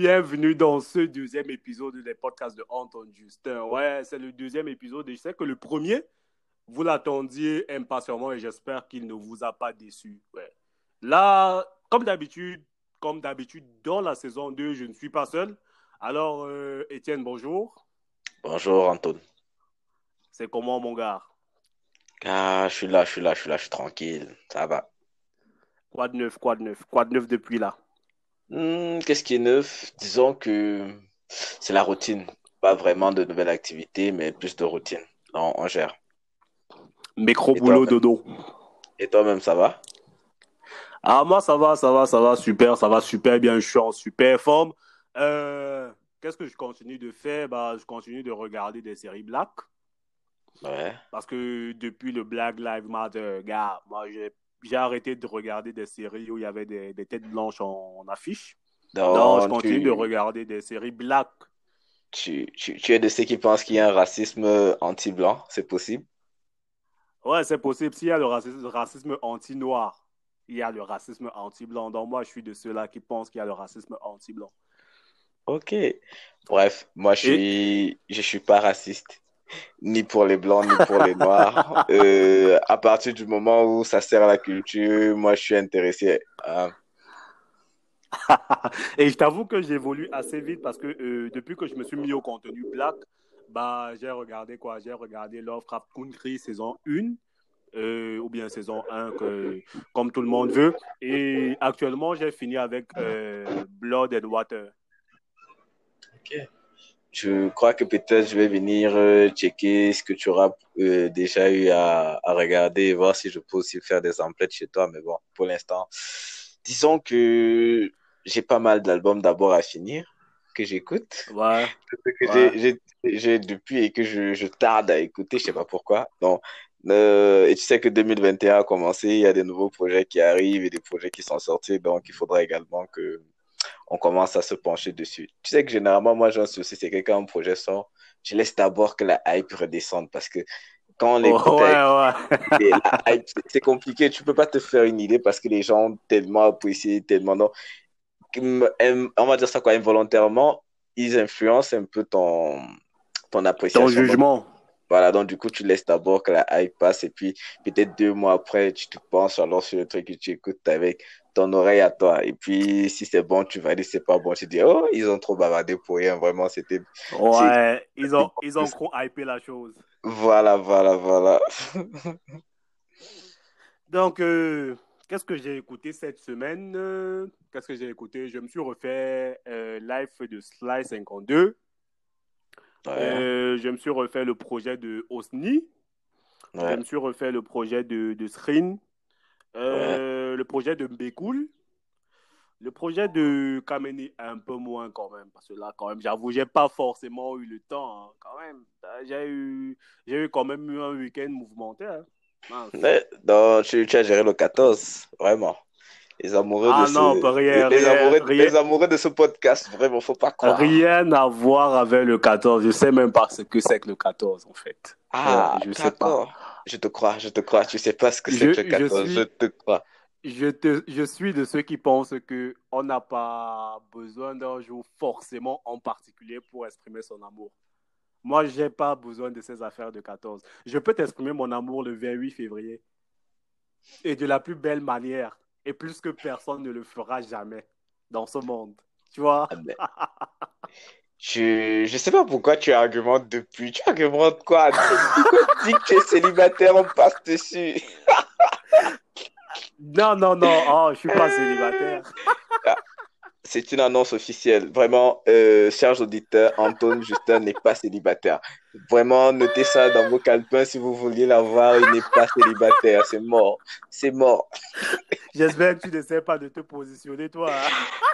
bienvenue dans ce deuxième épisode des podcasts de Anton Justin. Ouais, c'est le deuxième épisode et je sais que le premier, vous l'attendiez impatiemment et j'espère qu'il ne vous a pas déçu. Ouais. Là, comme d'habitude, comme d'habitude, dans la saison 2, je ne suis pas seul. Alors, euh, Étienne, bonjour. Bonjour, Anton. C'est comment, mon gars? Ah, je suis là, je suis là, je suis là, je suis tranquille. Ça va. Quoi de neuf, quoi de neuf, quoi de neuf depuis là? Hmm, qu'est-ce qui est neuf? Disons que c'est la routine. Pas vraiment de nouvelles activités, mais plus de routine. On, on gère. Mécro, Et boulot, toi-même? dodo. Et toi-même, ça va? Ah, moi, ça va, ça va, ça va, super, ça va super bien, je suis en super forme. Euh, qu'est-ce que je continue de faire? Bah, je continue de regarder des séries black. Ouais. Parce que depuis le Black Lives Matter, gars, moi, j'ai j'ai arrêté de regarder des séries où il y avait des, des têtes blanches en, en affiche. Non, je continue de regarder des séries black. tu, tu, tu es de ceux qui pensent qu'il y a un racisme anti-blanc, c'est possible? Ouais, c'est possible. S'il y a le racisme, racisme anti-noir, il y a le racisme anti-blanc. Donc, moi, je suis de ceux-là qui pensent qu'il y a le racisme anti-blanc. Ok. Bref, moi, je Et, suis, je suis pas raciste. Ni pour les blancs, ni pour les noirs. Euh, à partir du moment où ça sert à la culture, moi, je suis intéressé. à- et je t'avoue que j'évolue assez vite parce que euh, depuis que je me suis mis au contenu black, bah, j'ai regardé quoi? J'ai regardé Lovecraft Country saison 1 euh, ou bien saison 1 que, comme tout le monde veut. Et actuellement, j'ai fini avec euh, Blood and Water. Ok. Je crois que peut-être je vais venir euh, checker ce que tu auras euh, déjà eu à, à regarder et voir si je peux aussi faire des emplettes chez toi. Mais bon, pour l'instant, disons que j'ai pas mal d'albums d'abord à finir que j'écoute. Ouais, que ouais. j'ai j'ai j'ai depuis et que je, je tarde à écouter, je sais pas pourquoi. Donc, euh, et tu sais que 2021 a commencé, il y a des nouveaux projets qui arrivent et des projets qui sont sortis, donc il faudra également que on commence à se pencher dessus. Tu sais que généralement, moi, j'ai un souci, c'est que quand un projet sort, je laisse d'abord que la hype redescende parce que quand l'écoute Oh, ouais, ouais. et la hype, c'est compliqué, tu peux pas te faire une idée parce que les gens ont tellement apprécié, tellement non. On va dire ça quoi, involontairement, ils influencent un peu ton, ton Ton appréciation. Donc, jugement. voilà, donc du coup, tu laisses d'abord que la hype passe et puis peut-être deux mois après, tu te penches alors sur le truc que tu écoutes avec ton oreille à toi. Et puis, si c'est bon, tu vas dire c'est pas bon, tu dis, oh, ils ont trop bavardé pour rien, vraiment, c'était, Ouais, ils ont, ils ont trop hypé la chose. voilà, voilà, voilà. Donc, euh, qu'est-ce que j'ai écouté cette semaine? Qu'est-ce que j'ai écouté? Je me suis refait euh, Life de Sly 52. Ouais, Euh, je me suis refait le projet de Osni. Je me suis refait le projet de, de Srin. Ouais. Euh, le projet de Mbekul. Le projet de Kameni un peu moins quand même. Parce que là, quand même, j'avoue, j'ai pas forcément eu le temps. hein, quand même. J'ai eu, j'ai eu quand même eu un week-end mouvementé. hein. Mais, donc, tu, tu as géré le 14, vraiment. Les amoureux de Ah non, ce, rien, les, rien, amoureux, rien, les amoureux de ce podcast, vraiment, faut pas croire. rien à voir avec le 14. Je sais même pas ce que c'est que le 14 en fait. Ouais, Ah, je sais pas. Je te crois, je te crois. Tu sais pas ce que c'est Je, que le je 14, je suis, te crois. je te, je suis de ceux qui pensent que on n'a pas besoin d'un jour forcément en particulier pour exprimer son amour. Moi, j'ai pas besoin de ces affaires de 14. Je peux t'exprimer mon amour le 28 février et de la plus belle manière et plus que personne ne le fera jamais dans ce monde. Tu vois? Ah ben, je, je sais pas pourquoi tu argumentes depuis. Tu argumentes quoi? Pourquoi tu dis que tu es célibataire, on passe dessus. Non, non, non, oh, je suis pas célibataire. C'est une annonce officielle. Vraiment, euh, chers auditeurs, Antoine Justin n'est pas célibataire. Vraiment, notez ça dans vos calepins si vous vouliez l'avoir. Il n'est pas célibataire. C'est mort. C'est mort. J'espère que tu n'essaies pas de te positionner, toi. hein.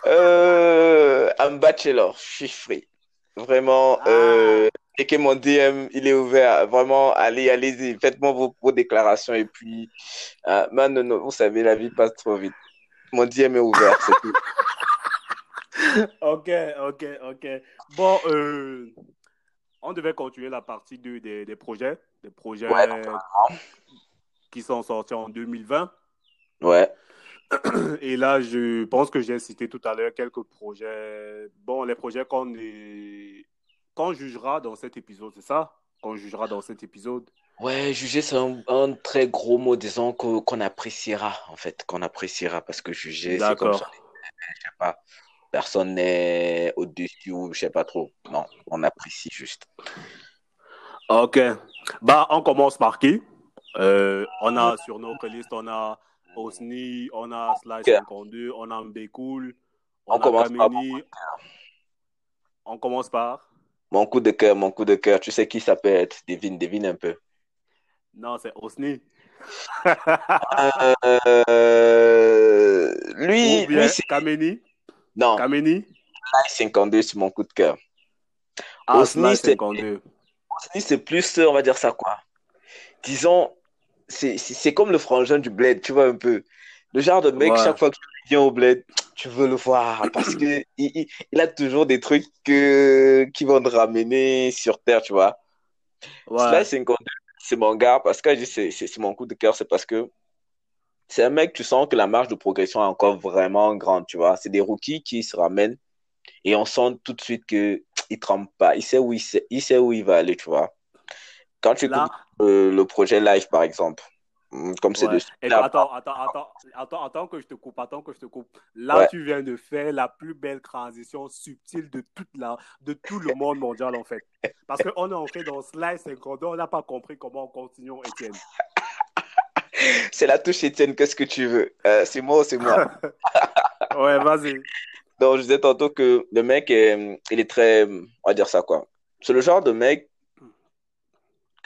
Euh, un bachelor, je suis free. Vraiment, Ah, euh, et que mon DM, il est ouvert. Vraiment, allez, allez-y. Faites-moi vos, vos déclarations. Et puis, euh, man, non, non, vous savez, la vie passe trop vite. Mon DM est ouvert, c'est tout. ok, ok, ok. Bon, euh, on devait continuer la partie 2 des, des projets, des projets Ouais, qui sont sortis en 2020. ouais. Et là, je pense que j'ai cité tout à l'heure quelques projets. Bon, les projets qu'on est... qu'on jugera dans cet épisode, c'est ça? Qu'on jugera dans cet épisode. Ouais, juger, c'est un, un très gros mot, disons, qu'on appréciera, en fait, qu'on appréciera, parce que juger, c'est comme ça, D'accord. je sais pas, personne n'est au-dessus ou je sais pas trop. Non, on apprécie juste. Ok. Bah, on commence par qui? Euh, on a sur notre liste, on a Osni, on a Ok, 52, on a Mbekoul, On on a commence par mon, Kameni. On commence par? mon coup de cœur, mon coup de cœur. Tu sais qui ça peut être? Devine, devine un peu. Non, c'est Osni. Euh, Ou lui, lui, bien c'est, Kameni. non, Kameni. Sly 52, c'est mon coup de cœur. Ah, Osni, Sly c'est, 52. Osni, c'est plus, on va dire ça quoi. Disons, c'est comme le frangin du bled, tu vois un peu. Le genre de mec, Ouais. chaque fois que tu viens au bled, tu veux le voir parce que il, il- il a toujours des trucs que- qui vont te ramener sur terre, tu vois. Ouais. 52, c'est mon gars parce que c'est mon coup de cœur, c'est parce que c'est un mec, tu sens que la marge de progression est encore vraiment grande, tu vois. C'est des rookies qui se ramènent et on sent tout de suite que il trempe pas, il sait où il sait, il sait où il va aller, tu vois. Quand tu écoutes euh, le projet live, par exemple, comme c'est de là, attends, attends, attends, attends, attends que je te coupe, attends que je te coupe. Là, ouais, tu viens de faire la plus belle transition subtile de toute la, de tout le monde mondial, en fait. Parce qu'on est entré dans Slice 52, on n'a pas compris comment on continue, Étienne. c'est la touche Étienne, qu'est-ce que tu veux? Euh, c'est moi ou c'est moi? Ouais, vas-y. Donc, je disais tantôt que le mec, est- il est très, on va dire ça quoi. C'est le genre de mec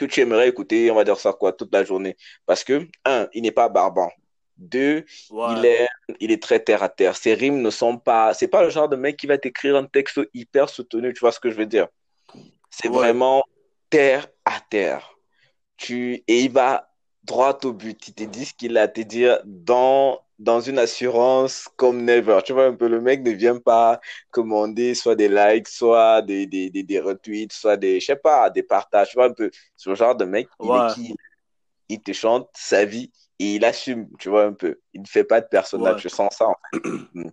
que tu aimerais écouter, on va dire ça quoi, toute la journée. Parce que, un, il n'est pas barbant. Deux, il est, il est très terre à terre. Ses rimes ne sont pas, c'est pas le genre de mec qui va t'écrire un texte hyper soutenu, tu vois ce que je veux dire? C'est ouais, vraiment terre à terre. Tu, et il va droit au but. Il te dit ce qu'il a à te dire dans, dans une assurance comme never. Tu vois un peu, le mec ne vient pas commander soit des likes, soit des, des, des, des retweets, soit des, je sais pas, des partages. Tu vois un peu, le genre de mec, il est qui? Il te chante sa vie et il assume, tu vois un peu. Il ne fait pas de personnage. ouais. Je sens ça, en fait. Mm.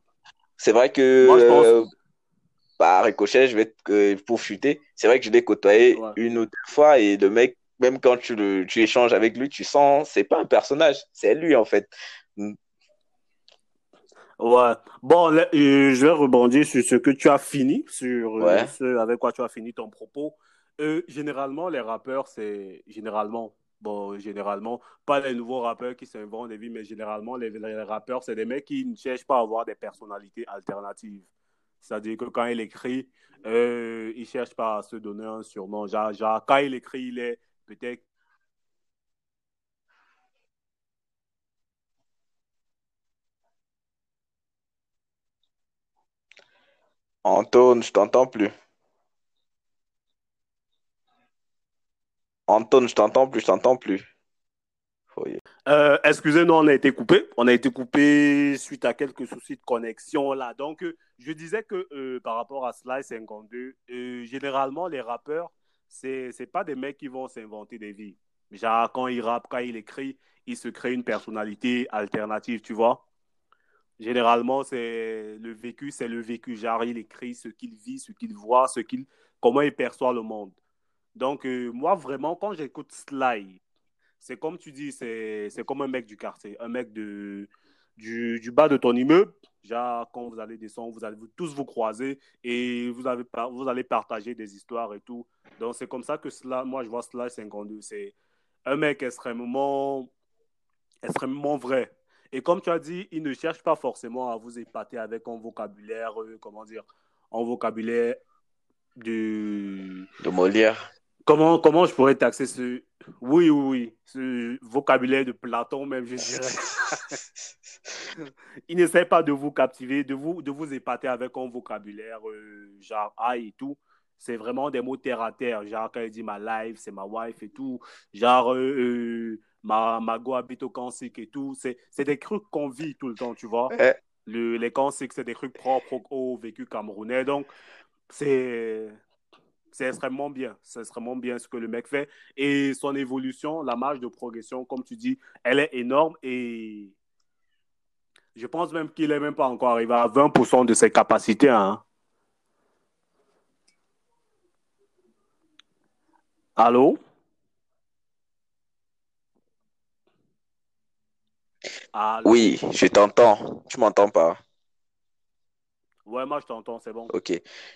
C'est vrai que, Moi, je pense, euh, par ricochet, je vais te- euh, pour. C'est vrai que je l'ai côtoyé ouais. une ou deux fois et le mec, même quand tu le, tu échanges avec lui, tu sens, c'est pas un personnage, c'est lui en fait. Ouais. Bon, là, euh, je vais rebondir sur ce que tu as fini, sur euh, ce avec quoi tu as fini ton propos. Euh, généralement, les rappeurs, c'est généralement, bon, généralement, pas les nouveaux rappeurs qui s'inventent des vies, mais généralement, les, les rappeurs, c'est des mecs qui ne cherchent pas à avoir des personnalités alternatives. C'est-à-dire que quand il écrit, il ne cherche pas à se donner un surnom. Genre, genre, quand il écrit, il est peut-être Antoine, je t'entends plus. Antoine, je t'entends plus, je t'entends plus. Euh, excusez-nous, on a été coupé. On a été coupé suite à quelques soucis de connexion là. Donc, euh, je disais que euh, par rapport à Sly 52, euh, généralement, les rappeurs, c'est c'est pas des mecs qui vont s'inventer des vies. Genre, quand il rappe, quand il écrit, il se crée une personnalité alternative, tu vois. Généralement, c'est le vécu, c'est le vécu. Genre, il écrit ce qu'il vit, ce qu'il voit, ce qu'il, comment il perçoit le monde. Donc, euh, moi, vraiment, quand j'écoute Sly, c'est comme tu dis, c'est comme un mec du quartier, un mec de, du, du bas de ton immeuble. Genre, quand vous allez descendre, vous allez tous vous croiser et vous, avez, vous allez partager des histoires et tout. Donc, c'est comme ça que moi, je vois Sly 52. C'est un mec extrêmement, extrêmement vrai. Et comme tu as dit, il ne cherche pas forcément à vous épater avec un vocabulaire, euh, comment dire, un vocabulaire de, De Molière. Comment, comment je pourrais taxer ce... Oui, oui, oui, ce vocabulaire de Platon même, je dirais. Il n'essaie pas de vous captiver, de vous, de vous épater avec un vocabulaire euh, genre aïe et tout. C'est vraiment des mots terre à terre. Genre, quand il dit ma life, c'est ma wife et tout. Genre, euh, euh, ma, ma go habite au Kansik et tout. C'est des trucs qu'on vit tout le temps, tu vois. Ouais. Le, les Kansik, c'est des trucs propres au, vécu camerounais. Donc, c'est c'est extrêmement bien. C'est extrêmement bien ce que le mec fait. Et son évolution, la marge de progression, comme tu dis, elle est énorme. Et Je pense même qu'il n'est même pas encore arrivé à 20% de ses capacités. Hein. Allô? Allô? Oui, je t'entends. Tu m'entends pas? Ouais, moi je t'entends, c'est bon. Ok.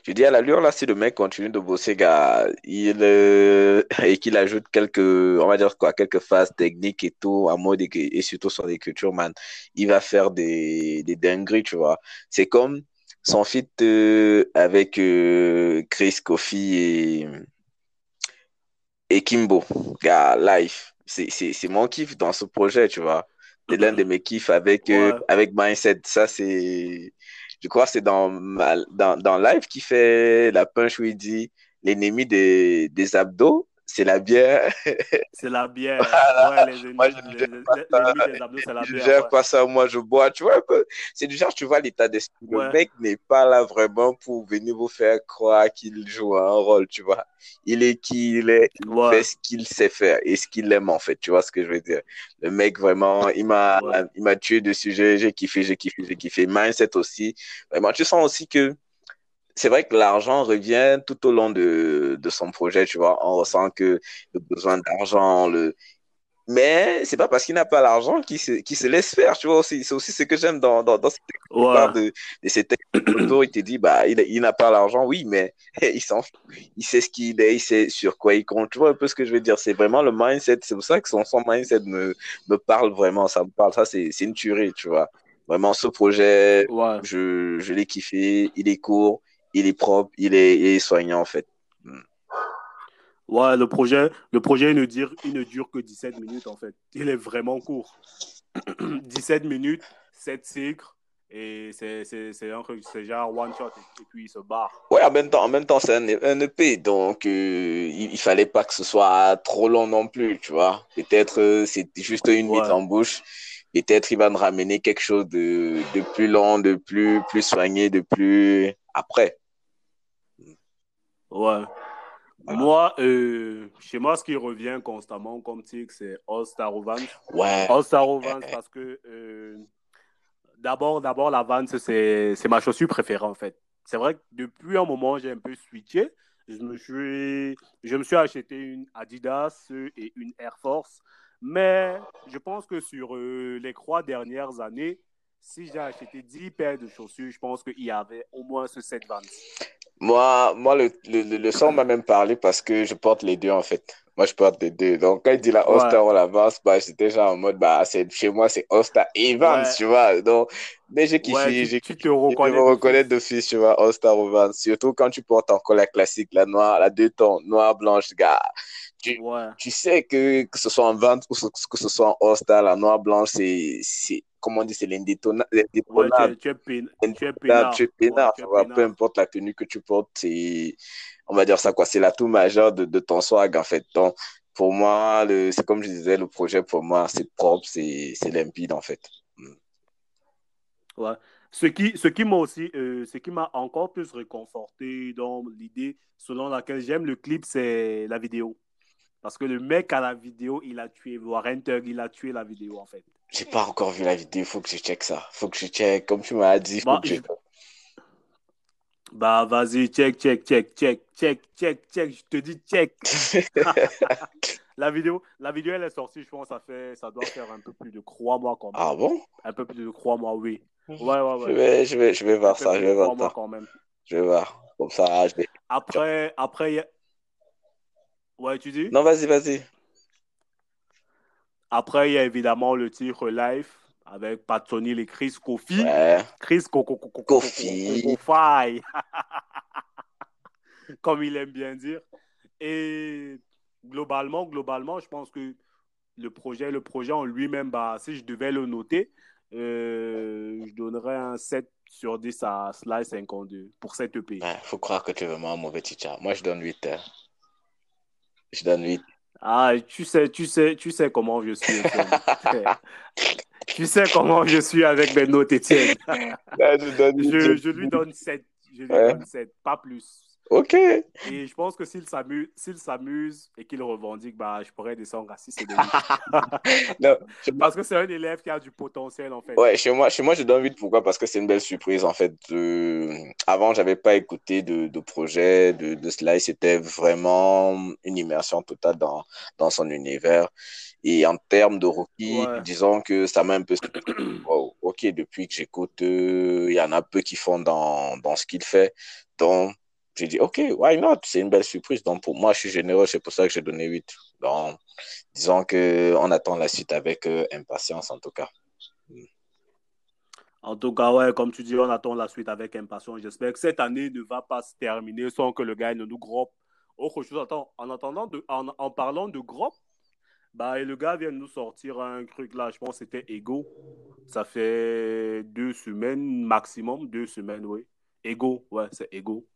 Je dis à l'allure, là, si le mec continue de bosser, gars, il, euh, et qu'il ajoute quelques, on va dire quoi, quelques phases techniques et tout, en mode, et, et surtout sur l'écriture, man, il va faire des, des dingueries, tu vois. C'est comme son feat euh, avec euh, Chris Kofi et, et Kimbo, gars, live. C'est, c'est, c'est mon kiff dans ce projet, tu vois. C'est l'un de mes kiffs avec, euh, Ouais, avec Mindset. Ça, c'est. Je crois que c'est dans, dans, dans Live qui fait la punch où il dit l'ennemi des, des abdos, c'est la bière. c'est la bière. Voilà. Ouais, les Moi, ennemis, je ne les- gère pas ça. Je ne gère pas ça, moi je bois. Tu vois un peu. C'est du genre, tu vois l'état d'esprit. Le mec n'est pas là vraiment pour venir vous faire croire qu'il joue un rôle, tu vois. Il est qui il est, il ouais, fait ce qu'il sait faire et ce qu'il aime en fait. Tu vois ce que je veux dire? Le mec vraiment, il m'a, il m'a tué dessus. J'ai j'ai kiffé, j'ai kiffé, j'ai kiffé. Mindset aussi. Vraiment, tu sens aussi que c'est vrai que l'argent revient tout au long de, de son projet, tu vois. On ressent que le besoin d'argent, le... mais c'est pas parce qu'il n'a pas l'argent qu'il se, laisse faire, tu vois. aussi. C'est aussi ce que j'aime dans, dans, dans cette ouais, de, de ces textes. Il te dit, bah, il, il n'a pas l'argent, oui, mais il s'en fout. Il sait ce qu'il est, il sait sur quoi il compte. Tu vois un peu ce que je veux dire? C'est vraiment le mindset. C'est pour ça que son, son mindset me, me parle vraiment. Ça me parle. Ça, c'est, c'est une tuerie, tu vois. Vraiment, ce projet, ouais. je, je l'ai kiffé. Il est court, il est propre, il est, il est soignant, en fait. Mm. Ouais, le projet, le projet il ne dure, il ne dure que 17 minutes en fait. Il est vraiment court. 17 minutes, 7 cycles, et c'est un truc, c'est genre one shot, et, et puis il se barre. Ouais, en même temps, en même temps, c'est un, un EP, donc euh, il, il fallait pas que ce soit trop long non plus, tu vois. Peut-être euh, c'est juste une Ouais, en bouche. Peut-être il va nous ramener quelque chose de, de plus long, de plus, plus soigné, de plus après. Ouais. Voilà. Moi, euh, chez moi, ce qui revient constamment comme titre, c'est All Star. Ouais, All Star Vans parce que euh, d'abord, d'abord, la Vans, c'est c'est ma chaussure préférée en fait. C'est vrai que depuis un moment, j'ai un peu switché. Je me suis, je me suis acheté une Adidas et une Air Force. Mais je pense que sur euh, les trois dernières années, si j'ai acheté 10 paires de chaussures, je pense qu'il y avait au moins ce 7 Vans. Moi, moi le, le, le son m'a même parlé parce que je porte les deux en fait. Moi, je porte les deux. Donc, quand il dit la Ouais, All-Star ou la Vans, bah, j'étais déjà en mode, bah, c'est, chez moi, c'est All-Star et Vans, ouais, tu vois. Donc, mais j'ai ouais, kiffé, tu, j'ai tu te kiffé. Je me reconnais reconnais d'office. tu vois, All-Star ou Vans. Surtout quand tu portes encore la classique, la noire, la deux tons, noire, blanche, gars. Tu, Ouais, tu sais que, que ce soit en Vans ou que ce soit en All-Star, la noire, blanche, c'est, c'est, comment on dit, c'est l'indétona- ouais, tu es, tu es, pén- tu es indétrônable, tu es peinard. Ouais, peinard, tu ça es va, peu importe la tenue que tu portes, c'est, on va dire ça quoi, c'est l'atout majeur de, de ton swag en fait. Donc, pour moi, c'est comme je disais, le projet pour moi, c'est propre, c'est, c'est limpide en fait. Mm. Ouais. Ce qui, ce qui m'a aussi, euh, ce qui m'a encore plus réconforté dans l'idée selon laquelle j'aime le clip, c'est la vidéo. Parce que le mec à la vidéo, il a tué Warren Tug, il a tué la vidéo en fait. J'ai pas encore vu la vidéo, faut que je check ça. Faut que je check, comme tu m'as dit, faut Bah, je... je- bah vas-y, check, check, check, check, check, check, check, je te dis check. La vidéo, la vidéo, elle est sortie, je pense, ça fait, ça doit faire un peu plus de trois mois quand même. Ah bon? Un peu plus de trois mois, oui. Ouais, ouais, Je ouais. vais, je vais, je vais voir ça, je vais voir ça. quand même. Je vais voir. Comme ça, je vais... Après, après, ouais, tu dis? Non, vas-y, vas-y. Après, il y a évidemment le titre live avec Patsonil et Chris Kofi. Ouais. Chris Kofi. Kofi, comme il aime bien dire. Et globalement, globalement, je pense que le projet, le projet en lui-même, bah, si je devais le noter, euh, je donnerais un 7 sur 10 à Sly 52 pour cette EP. Ouais, faut croire que tu es vraiment un mauvais teacher. Moi, je donne 8. hein. Je donne 8. Ah, tu sais, tu sais, tu sais comment je suis, tu sais comment je suis avec mes notes, Étienne. Je donne 8. Je, je lui donne 7. Je lui Ouais. donne 7, pas plus. Ok. Et je pense que s'il s'amuse, s'il s'amuse et qu'il revendique, bah, je pourrais descendre à 6 et demi. Non, Parce que c'est un élève qui a du potentiel, en fait. Ouais, chez moi, chez moi, je donne 8. Pourquoi? Parce que c'est une belle surprise, en fait. Euh, avant, j'avais pas écouté de, de projet de, de Sly. C'était vraiment une immersion totale dans, dans son univers. Et en termes de rookie, Ouais. disons que ça m'a un peu. Wow, ok, depuis que j'écoute, euh, il y en a peu qui font dans, dans ce qu'il fait. Donc, j'ai dit, ok, why not? C'est une belle surprise. Donc, pour moi, je suis généreux. C'est pour ça que j'ai donné 8. Donc, disons que on attend la suite avec euh, impatience, en tout cas. En tout cas, ouais, comme tu dis, on attend la suite avec impatience. J'espère que cette année ne va pas se terminer sans que le gars ne nous groppe. Autre chose, attends, en attendant, de, en, en parlant de groppe, bah, le gars vient de nous sortir un truc là, je pense que c'était Ego. Ça fait deux semaines maximum, deux semaines, oui. Ego, ouais, c'est Ego.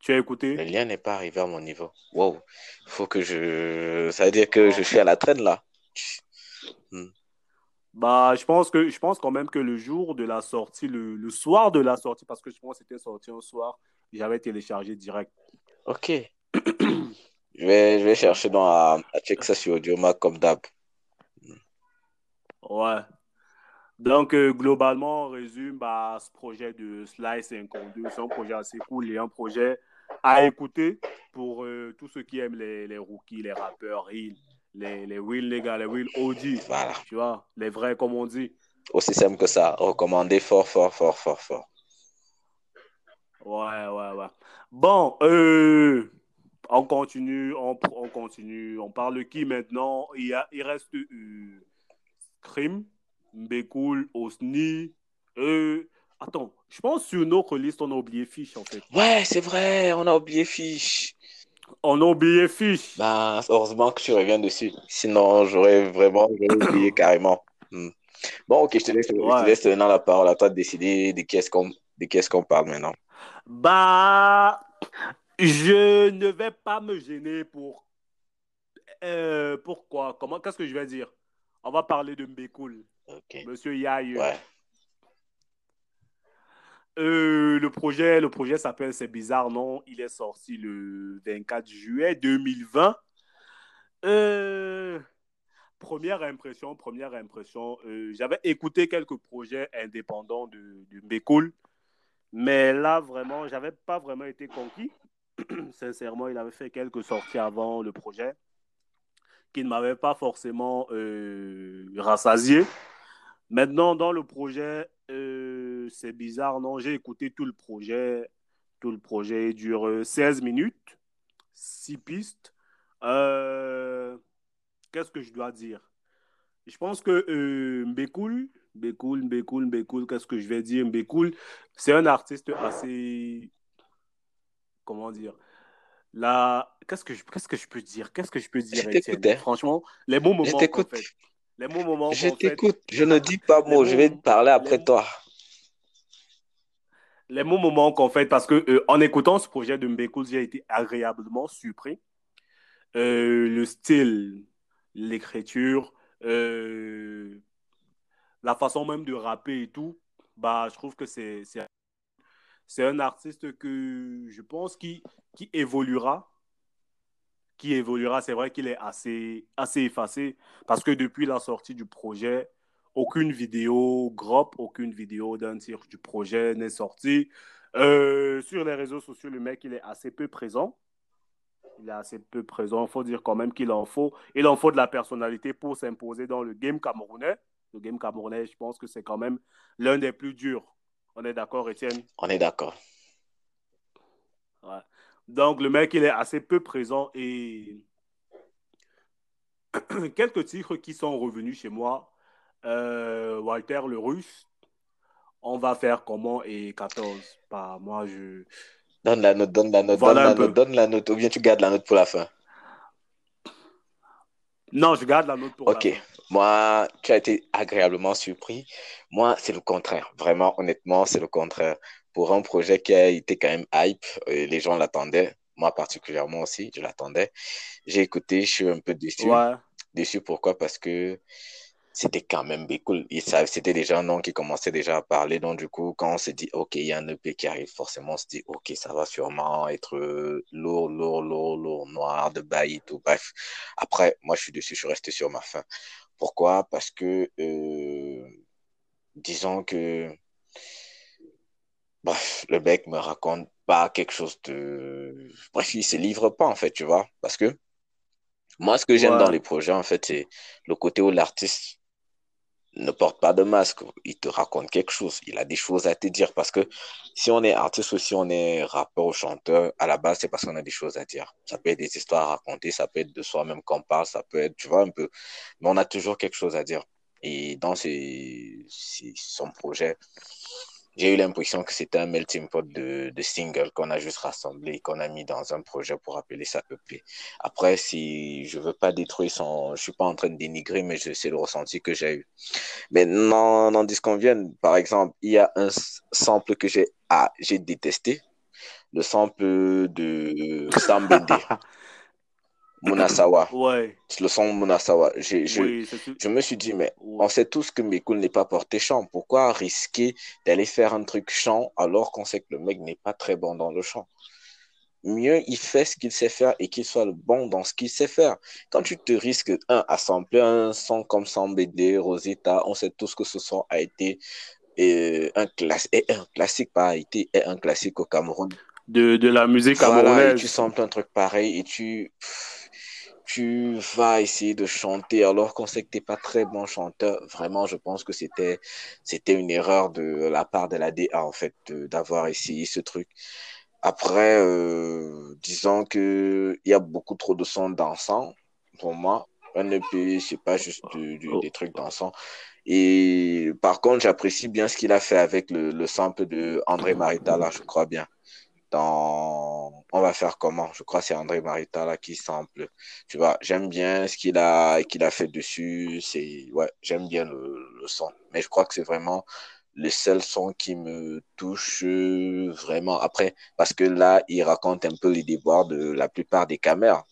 Tu as Le écouté? lien n'est pas arrivé à mon niveau. Wow. Faut que je. Ça veut dire que je suis à la traîne là. Hmm. Bah, je pense que je pense quand même que le jour de la sortie, le, le soir de la sortie, parce que je pense que c'était sorti un soir, j'avais téléchargé direct. Ok. Je vais, je vais chercher dans à, à check ça sur Audiomack comme d'hab. Ouais. Donc, euh, globalement, on résume bah, ce projet de Sly 52. C'est un projet assez cool et un projet à écouter pour euh, tous ceux qui aiment les, les rookies, les rappeurs, les, les real les gars, les real OG, Voilà. tu vois, les vrais, comme on dit. Aussi simple que ça. Recommandé fort, fort, fort, fort, fort. Ouais, ouais, ouais. Bon, euh, on continue, on, on continue. On parle de qui maintenant? Il, y a, il reste euh, Scream, Mbekoul, Osni. Euh, attends, je pense que sur notre liste, on a oublié Fish, en fait. Ouais, c'est vrai, on a oublié Fiche. On a oublié Fish. Bah, heureusement que tu reviens dessus. Sinon, j'aurais vraiment oublié carrément. Hmm. Bon, ok, je te laisse, je te laisse maintenant la parole à toi de décider de qui est-ce qu'on est-ce qu'on parle maintenant. Bah, je ne vais pas me gêner pour. Euh, pourquoi? Comment? Qu'est-ce que je vais dire? On va parler de Mbekoul, Ok. Monsieur Yaye. Ouais. Euh, le projet, le projet s'appelle C'est bizarre, non? Il est sorti le 24 juillet 2020. Euh, première impression, première impression. euh, J'avais écouté quelques projets indépendants de, de mais là, vraiment, j'avais pas vraiment été conquis. Sincèrement, il avait fait quelques sorties avant le projet qui ne m'avaient pas forcément rassasié. Maintenant, dans le projet, euh, c'est bizarre, non? J'ai écouté tout le projet. Tout le projet dure euh, 16 minutes, 6 pistes. Euh, Qu'est-ce que je dois dire? Je pense que euh, Mbekoul, Mbekoul, Mbekoul, Mbekoul, qu'est-ce que je vais dire? Mbekoul, c'est un artiste assez. Comment dire? Là, qu'est-ce que je, qu'est-ce que je peux dire? Qu'est-ce que je peux dire, Je hein. Franchement, les bons Je moments qu'en t'écoute. fait. Les bons moments Je t'écoute. Je ne dis pas mot. Je vais te parler après toi. Les bons moments qu'en fait, parce que euh, en écoutant ce projet de Mbekoul, j'ai été agréablement surpris. Euh, le style, l'écriture, euh, la façon même de rapper et tout, bah, je trouve que c'est c'est c'est un artiste que je pense qui, qui évoluera. Qui évoluera. C'est vrai qu'il est assez, assez effacé parce que depuis la sortie du projet, aucune vidéo groupe, aucune vidéo d'un tir du projet n'est sortie. Euh, sur les réseaux sociaux, le mec, il est assez peu présent. Il est assez peu présent. Il faut dire quand même qu'il en faut. Il en faut de la personnalité pour s'imposer dans le game camerounais. Le game camerounais, je pense que c'est quand même l'un des plus durs. On est d'accord, Étienne? On est d'accord. Ouais. Donc, le mec, il est assez peu présent et quelques titres qui sont revenus chez moi. Euh, Walter le Russe, on va faire comment et 14. Bah, moi, je. Donne la note, donne la note, Voilà donne la note, donne la note. Ou bien tu gardes la note pour la fin. Non, je garde la note pour Ok. la fin. Moi, tu as été agréablement surpris. Moi, c'est le contraire. Vraiment, honnêtement, c'est le contraire. Pour un projet qui a été quand même hype, euh, les gens l'attendaient. Moi, particulièrement aussi, je l'attendais. J'ai écouté, je suis un peu déçu. Ouais. Déçu pourquoi? Parce que c'était quand même cool. C'était déjà un nom qui commençait déjà à parler. Donc, du coup, quand on s'est dit, OK, il y a un EP qui arrive, forcément, on se dit, OK, ça va sûrement être lourd, lourd, lourd, lourd, noir, de bail et tout. Bref, après, moi, je suis dessus, je suis resté sur ma fin. Pourquoi? Parce que, euh, disons que, bref, le mec me raconte pas quelque chose de... Bref, il se livre pas, en fait, tu vois. Parce que, moi, ce que j'aime dans les projets, en fait, c'est le côté où l'artiste ne porte pas de masque. Il te raconte quelque chose. Il a des choses à te dire. Parce que si on est artiste ou si on est rappeur ou chanteur, à la base, c'est parce qu'on a des choses à dire. Ça peut être des histoires à raconter, ça peut être de soi-même qu'on parle, ça peut être, tu vois, un peu. Mais on a toujours quelque chose à dire. Et dans son projet, j'ai eu l'impression que c'était un melting pot de, de singles qu'on a juste rassemblé, qu'on a mis dans un projet pour appeler ça EP. Après, si je veux pas détruire son, je suis pas en train de dénigrer, mais c'est le ressenti que j'ai eu. Mais non, n'en disconvienne. Par exemple, il y a un sample que j'ai, ah, j'ai détesté. Le sample de Sam Bende. Munasawa. Ouais. Le son Munasawa. Je, je, me suis dit, mais on sait tous que Mekul n'est pas porté chant. Pourquoi risquer d'aller faire un truc chant alors qu'on sait que le mec n'est pas très bon dans le chant? Mieux, il fait ce qu'il sait faire et qu'il soit bon dans ce qu'il sait faire. Quand tu te risques, un, à sampler un son comme Sambede, Rosetta, on sait tous que ce son a été euh, un, classique, et un classique, pas a été un classique au Cameroun. De, de la musique camerounaise. tu samples un truc pareil et tu tu vas essayer de chanter alors qu'on sait que tu n'es pas très bon chanteur. Vraiment, je pense que c'était, c'était une erreur de la part de la DA, en fait, d'avoir essayé ce truc. Après, euh, disons que il y a beaucoup trop de sons dansants pour moi. Un EP, c'est pas juste oh. des trucs dansants. Et par contre, j'apprécie bien ce qu'il a fait avec le, le sample de André Maritala, je crois bien on va faire comment? Je crois c'est André Marita là qui sample. Tu vois j'aime bien ce qu'il a qu'il a fait dessus c'est ouais j'aime bien le, le, son. Mais je crois que c'est vraiment le seul son qui me touche vraiment après parce que là il raconte un peu les déboires de la plupart des caméras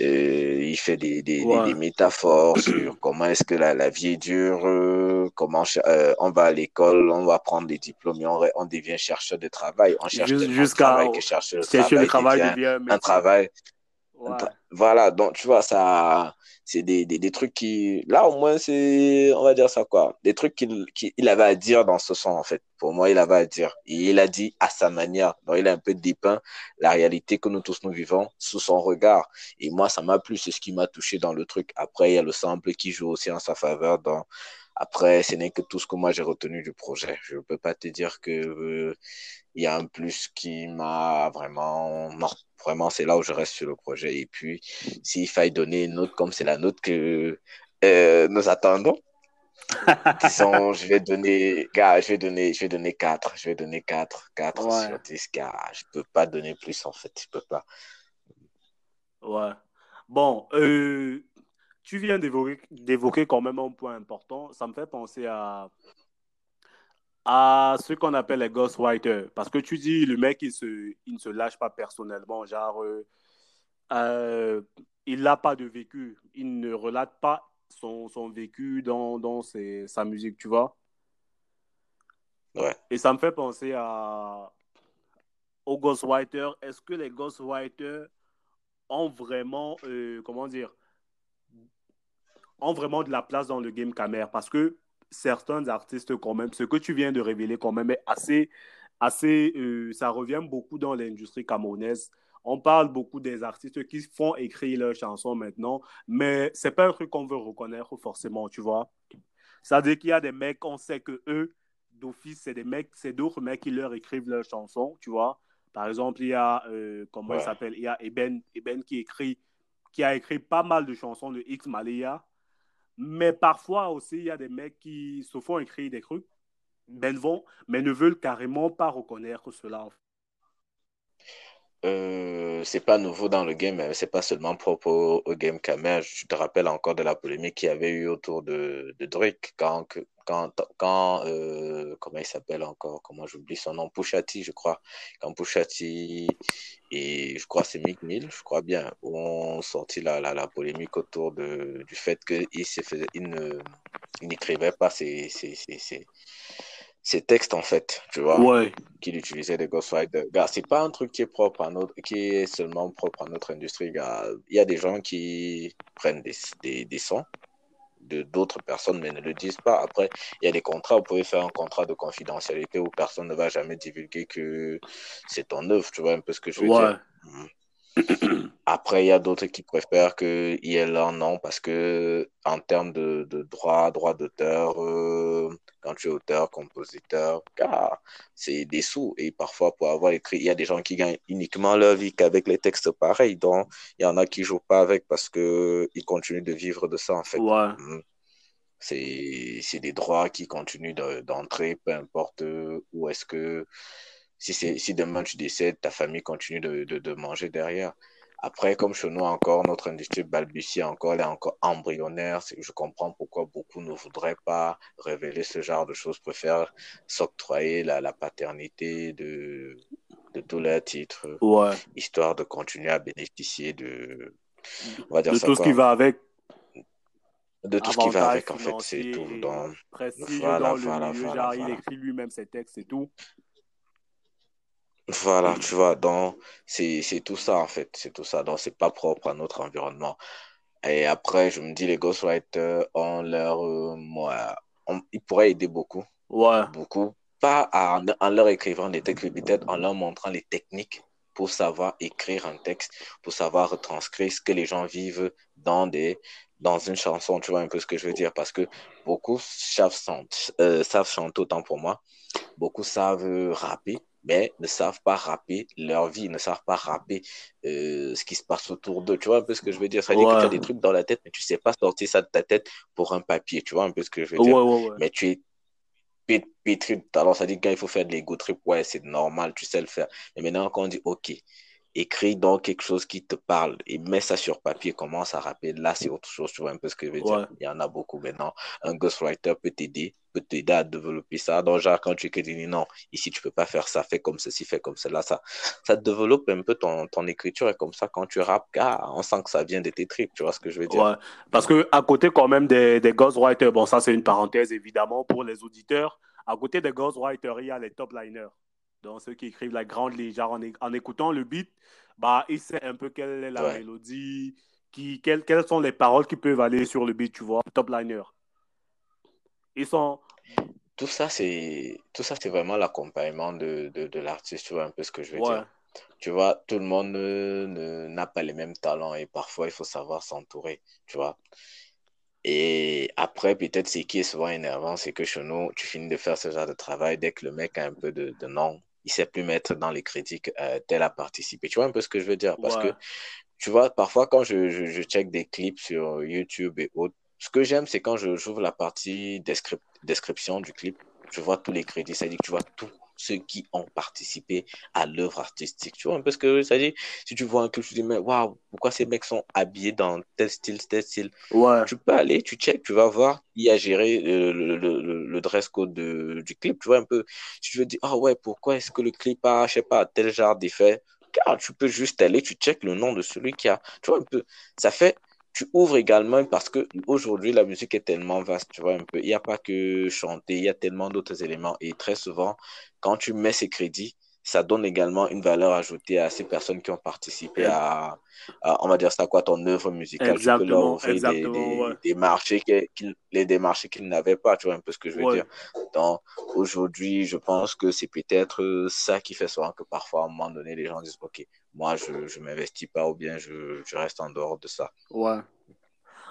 euh, il fait des, des, des, métaphores sur comment est-ce que la, la, vie est dure, euh, comment euh, on va à l'école, on va prendre des diplômes, on, on devient chercheur de travail. On cherche jusqu'à travail que chercheur de travail, devient un travail. Voilà, donc tu vois, ça, c'est des, des, trucs qui, là au moins, c'est, on va dire ça quoi, des trucs qu'il il avait à dire dans ce son en fait. Pour moi, il avait à dire. Et il a dit à sa manière. Donc il a un peu dépeint la réalité que nous tous nous vivons sous son regard. Et moi, ça m'a plu, c'est ce qui m'a touché dans le truc. Après, il y a le sample qui joue aussi en sa faveur dans, après, ce n'est que tout ce que moi j'ai retenu du projet. Je ne peux pas te dire que euh, il y a un plus qui m'a vraiment. Non, vraiment, c'est là où je reste sur le projet. Et puis, s'il faille donner une note comme c'est la note que euh, nous attendons, disons, je vais donner, gars, je vais donner, je vais donner 4. Je vais donner 4, 4 sur 10, gars. Je peux pas donner plus, en fait. Je peux pas. Ouais. Bon, euh, tu viens d'évoquer quand même un point important. Ça me fait penser à, à ce qu'on appelle les ghostwriters. Parce que tu dis, le mec, il, se, il ne se lâche pas personnellement. Genre, euh, euh, il n'a pas de vécu. Il ne relate pas son, son vécu dans, dans ses, sa musique, tu vois? Ouais. Et ça me fait penser à, aux ghostwriters. Est-ce que les ghostwriters ont vraiment, euh, comment dire, ont vraiment de la place dans le game Camer parce que certains artistes quand même, ce que tu viens de révéler quand même est assez, assez euh, ça revient beaucoup dans l'industrie camerounaise. On parle beaucoup des artistes qui font écrire leurs chansons maintenant, mais c'est pas un truc qu'on veut reconnaître forcément, tu vois. Ça veut dire qu'il y a des mecs, on sait que eux, d'office, c'est des mecs, c'est d'autres mecs qui leur écrivent leurs chansons, tu vois. Par exemple, il y a, euh, comment il s'appelle, il y a Eben, Eben qui écrit, qui a écrit pas mal de chansons de X Malaya, mais parfois aussi, il y a des mecs qui se font écrire des trucs, ben vont, mais ne veulent carrément pas reconnaître cela. Euh, c'est pas nouveau dans le game, c'est pas seulement propre au, game Kamer. Je te rappelle encore de la polémique qu'il y avait eu autour de, de Drake quand, quand, quand euh, comment il s'appelle encore, comment j'oublie son nom, Pouchati, je crois. Quand Pouchati et je crois c'est Mick Mill, je crois bien, ont sorti la, la, la polémique autour de, du fait qu'il il il n'écrivait pas ses, ses, ses, ses, textes, en fait, tu vois, Ouais, qu'il utilisait des ghostwriters. Gars, c'est pas un truc qui est propre à notre, qui est seulement propre à notre industrie, gars. Il y a des gens qui prennent des, des, des sons de d'autres personnes, mais ne le disent pas. Après, il y a des contrats, vous pouvez faire un contrat de confidentialité où personne ne va jamais divulguer que c'est ton œuvre, tu vois un peu ce que je veux ouais, dire. Après, il y a d'autres qui préfèrent qu'il y ait leur nom parce que, en termes de, de droit, droit d'auteur, euh, quand tu es auteur, compositeur, car c'est des sous. Et parfois, pour avoir écrit, il y a des gens qui gagnent uniquement leur vie qu'avec les textes pareils. Donc, il y en a qui jouent pas avec parce que ils continuent de vivre de ça, en fait. ouais, Mhm. C'est, des droits qui continuent de- d'entrer, peu importe euh, où est-ce que, si c'est, si demain tu décèdes, ta famille continue de, de, de manger derrière. Après, comme chez nous encore, notre industrie balbutie encore, elle est encore embryonnaire. C'est- Je comprends pourquoi beaucoup ne voudraient pas révéler ce genre de choses, préfèrent s'octroyer la, la paternité de, de tous leurs titres, ouais. histoire de continuer à bénéficier de, on va dire De ça tout ce qui va avec, de tout ce qui va avec, en fait, c'est tout. prestige voilà, dans le voilà, milieu. voilà, Genre, il écrit lui-même ses textes et tout. Voilà, tu vois, donc c'est tout ça en fait, c'est tout ça. Donc c'est pas propre à notre environnement. Et après, je me dis les ghostwriters ont leur euh, moi, on- ils pourraient aider beaucoup, Ouais, beaucoup, pas en, en leur écrivant des textes, mais peut-être en leur montrant les techniques pour savoir écrire un texte, pour savoir retranscrire ce que les gens vivent dans des dans une chanson, tu vois un peu ce que je veux dire, parce que beaucoup savent, euh, savent chanter autant pour moi. Beaucoup savent rapper, mais ne savent pas rapper leur vie, ne savent pas rapper euh, ce qui se passe autour d'eux. Tu vois un peu ce que je veux dire? Ça veut dire que tu as des trucs dans la tête, mais tu sais pas sortir ça de ta tête pour un papier. Tu vois un peu ce que je veux dire? ouais. Mais tu es pét- pétri de talent. Ça dit qu'il faut faire de l'ego trip. Ouais, c'est normal, tu sais le faire. Mais maintenant, quand on dit, OK, écris donc quelque chose qui te parle et mets ça sur papier, commence à rapper. Là, c'est autre chose. Tu vois un peu ce que je veux dire? Ouais, Il y en a beaucoup maintenant. Un ghostwriter peut t'aider, peut t'aider à développer ça. Donc, genre, quand tu écris, non, ici, tu peux pas faire ça, fais comme ceci, fais comme cela, ça. Ça développe un peu ton, ton écriture et comme ça, quand tu rappes, ah, on sent que ça vient de tes tripes. Tu vois ce que je veux dire? ouais. Parce que à côté quand même des, des ghostwriters, bon, ça c'est une parenthèse évidemment pour les auditeurs. À côté des ghostwriters, il y a les top liners. Donc ceux qui écrivent la grande genre en, en écoutant le beat, bah, il sait un peu quelle est la Ouais. mélodie, qui, quelles, quelles sont les paroles qui peuvent aller sur le beat, tu vois, top liner. Ils sont, Tout ça, c'est, tout ça, c'est vraiment l'accompagnement de, de, de l'artiste. Tu vois un peu ce que je veux ouais, dire? Tu vois, tout le monde n'a pas les mêmes talents et parfois il faut savoir s'entourer, tu vois. Et après, peut-être ce qui est souvent énervant, c'est que chez nous, tu finis de faire ce genre de travail dès que le mec a un peu de, de nom, il sait plus mettre dans les critiques euh, tel a participé. Tu vois un peu ce que je veux dire? Parce ouais, que, tu vois, parfois quand je, je, je check des clips sur YouTube et autres, ce que j'aime, c'est quand je j'ouvre la partie descrip- description du clip, je vois tous les crédits, ça dit que tu vois tous ceux qui ont participé à l'œuvre artistique. Tu vois un peu ce que ça dit? Si tu vois un clip, tu te dis, mais waouh, pourquoi ces mecs sont habillés dans tel style, tel style? ouais, Tu peux aller, tu check, tu vas voir qui a géré euh, le, le, le, le dress code de- du clip. Tu vois un peu, si tu veux dire, ah ouais, pourquoi est-ce que le clip a, je sais pas, tel genre d'effet? Car tu peux juste aller, tu check le nom de celui qui a. Tu vois un peu, ça fait, tu ouvres également parce que aujourd'hui la musique est tellement vaste, tu vois un peu. Il n'y a pas que chanter, il y a tellement d'autres éléments. Et très souvent, quand tu mets ces crédits, ça donne également une valeur ajoutée à ces personnes qui ont participé à, à, on va dire ça quoi, ton œuvre musicale. Tu peux leur exactement, ouvrir des, ouais, marchés qu'ils, les des marchés qu'ils n'avaient pas, tu vois un peu ce que je veux ouais, dire. Donc, aujourd'hui, je pense que c'est peut-être euh, ça qui fait souvent que parfois, à un moment donné, les gens disent, OK, moi, je ne m'investis pas ou bien je, je reste en dehors de ça. ouais.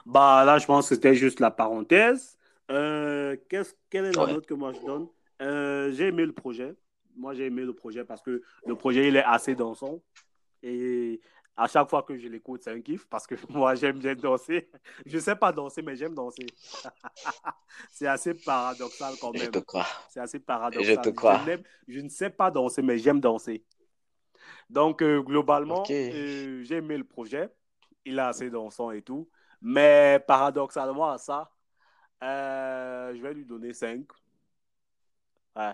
Bah là, je pense que c'était juste la parenthèse. Euh, qu'est-ce, quelle est la Ouais. note que moi je donne? Euh, j'ai aimé le projet. Moi, j'ai aimé le projet parce que le projet, il est assez dansant. Et à chaque fois que je l'écoute, c'est un kiff parce que moi, j'aime bien danser. Je sais pas danser, mais j'aime danser. c'est assez paradoxal quand Je même. te crois. C'est assez Je paradoxal. te Je, crois. n'aime- je ne sais pas danser, mais j'aime danser. Donc, euh, globalement, euh, j'ai aimé le projet. Il est assez dansant et tout. Mais paradoxalement à ça, euh, je vais lui donner 5. Ouais.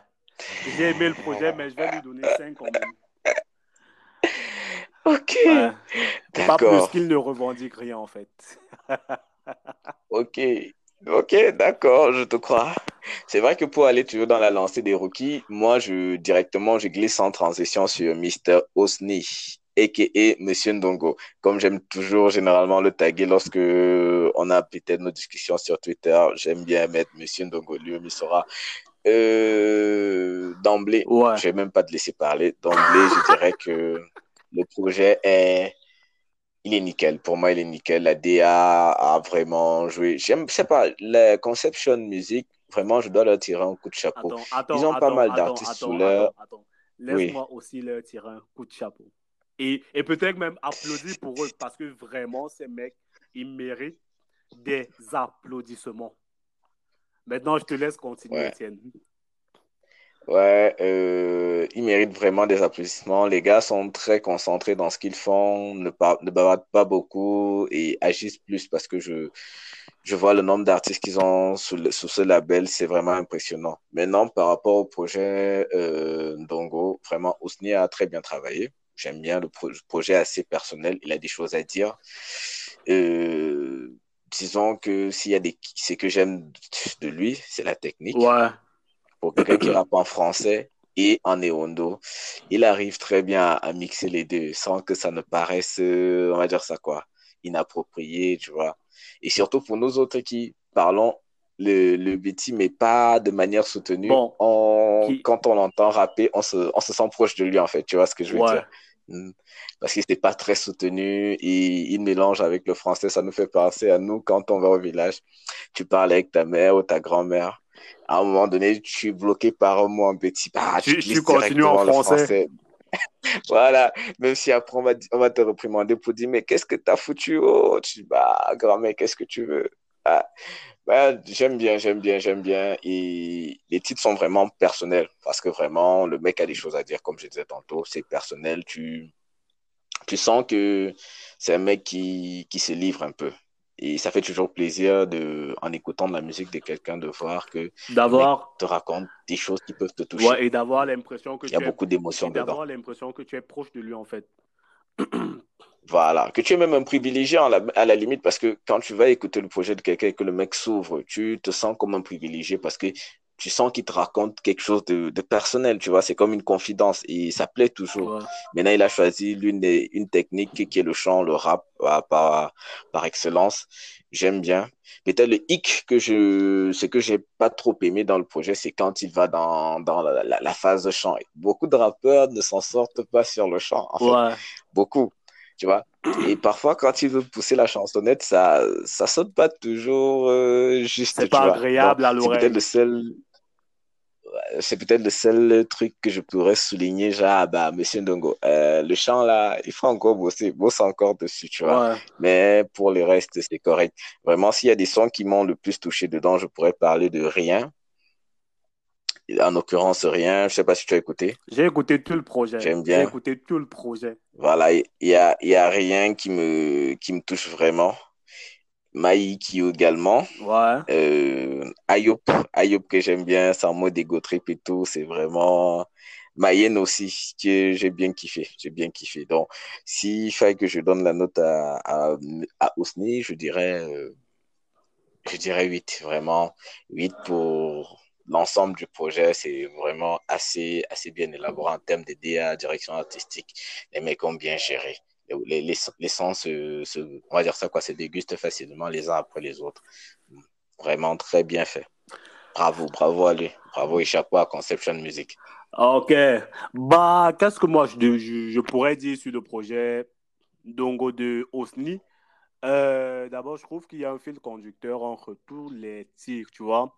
J'ai aimé le projet, mais je vais lui donner 5 quand même. OK. Ouais. Pas plus qu'il ne revendique rien en fait. OK. Ok, d'accord, je te crois. C'est vrai que pour aller toujours dans la lancée des rookies, moi, je directement, je glisse en transition sur Mr. Osni, a.k.a. Monsieur Ndongo. Comme j'aime toujours généralement le taguer lorsque on a peut-être nos discussions sur Twitter, j'aime bien mettre Monsieur Ndongo. Lui, il euh, d'emblée. Ouais. Je vais même pas te laisser parler. D'emblée, je dirais que le projet est il est nickel. Pour moi, il est nickel. La DA a vraiment joué. J'aime, je sais pas, la Conception Music, vraiment, je dois leur tirer un coup de chapeau. Attends, attends, Ils ont pas mal d'artistes sous leur. Laisse-moi aussi leur tirer un coup de chapeau. Et, et peut-être même applaudir pour eux parce que vraiment, ces mecs, ils méritent des applaudissements. Maintenant, je te laisse continuer, Ouais. Étienne. Ouais, euh, ils méritent vraiment des applaudissements. Les gars sont très concentrés dans ce qu'ils font, ne, par- ne bavardent pas beaucoup et agissent plus parce que je, je vois le nombre d'artistes qu'ils ont sous, le- sous ce label, c'est vraiment impressionnant. Maintenant, par rapport au projet euh, Ndongo, vraiment, Ousni a très bien travaillé. J'aime bien le pro- projet assez personnel, il a des choses à dire. Euh, disons que s'il y a des, ce que j'aime de lui, c'est la technique Ouais. pour quelqu'un qui rappe en français et en néondo, il arrive très bien à, à mixer les deux sans que ça ne paraisse, euh, on va dire ça quoi, inapproprié, tu vois. Et surtout pour nous autres qui parlons le, le Betty, mais pas de manière soutenue, Bon, on, qui... quand on l'entend rapper, on se, on se sent proche de lui en fait, tu vois ce que je veux Ouais. dire. Mm. Parce que c'est pas très soutenu et il mélange avec le français, ça nous fait penser à nous quand on va au village. Tu parles avec ta mère ou ta grand-mère à un moment donné, tu es bloqué par un mot en petit. Ah, tu Tu, tu glisses continues en français. français. Voilà. Même si après, on va, on va te réprimander pour dire, mais qu'est-ce que t'as foutu? Oh, tu dis, bah, grand-mère, qu'est-ce que tu veux? Ah, bah, j'aime bien, j'aime bien, j'aime bien. Et les titres sont vraiment personnels parce que vraiment, le mec a des choses à dire, comme je disais tantôt. C'est personnel. Tu, tu sens que c'est un mec qui, qui se livre un peu. Et ça fait toujours plaisir de, en écoutant de la musique de quelqu'un de voir que D'avoir, te raconte des choses qui peuvent te toucher. ouais, et d'avoir l'impression que Il y a tu beaucoup d'émotions dedans. d'avoir l'impression que tu es proche de lui, en fait. Voilà. Que tu es même un privilégié à la, à la limite parce que quand tu vas écouter le projet de quelqu'un et que le mec s'ouvre, tu te sens comme un privilégié parce que tu sens qu'il te raconte quelque chose de, de personnel, tu vois. C'est comme une confidence et ça plaît toujours. Ouais. Maintenant, il a choisi l'une une technique qui est le chant, le rap euh, par, par excellence. J'aime bien. Peut-être le hic que je, ce que j'ai pas trop aimé dans le projet, c'est quand il va dans, dans la, la, la phase de chant. Beaucoup de rappeurs ne s'en sortent pas sur le chant, en fait. Ouais. Beaucoup, tu vois. Et parfois, quand il veut pousser la chansonnette, ça, ça sonne pas toujours euh, juste, C'est pas vois. Agréable à c'est peut-être l'oreille. le seul, c'est peut-être le seul truc que je pourrais souligner, genre, ah bah, Monsieur Ndongo, euh, le chant là, il faut encore bosser, bosse encore dessus, tu vois. Ouais. Mais pour le reste, c'est correct. Vraiment, s'il y a des sons qui m'ont le plus touché dedans, je pourrais parler de Rien. En l'occurrence, Rien, je sais pas si tu as écouté. J'ai écouté tout le projet. J'aime J'ai bien. écouté tout le projet. Voilà, il y a, y a Rien qui me, qui me touche vraiment. Maïki également. Ouais. Euh, Ayop, Ayop que j'aime bien, c'est en mode ego trip et tout, c'est vraiment Mayenne aussi que j'ai bien kiffé, j'ai bien kiffé. Donc, s'il fallait que je donne la note à, à, à Ousni, je dirais, euh, je dirais 8, vraiment 8 pour l'ensemble du projet, c'est vraiment assez, assez bien élaboré en termes de DA, direction artistique. Les mecs ont bien géré. Les, les, les sons se, se, on va dire ça quoi, se dégustent facilement les uns après les autres. Vraiment très bien fait. Bravo, bravo à lui. Bravo et Conception Music. Ok. Bah, qu'est-ce que moi je, je, je pourrais dire sur le projet Dongo de Osni? Euh, D'abord, je trouve qu'il y a un fil conducteur entre tous les tirs, tu vois.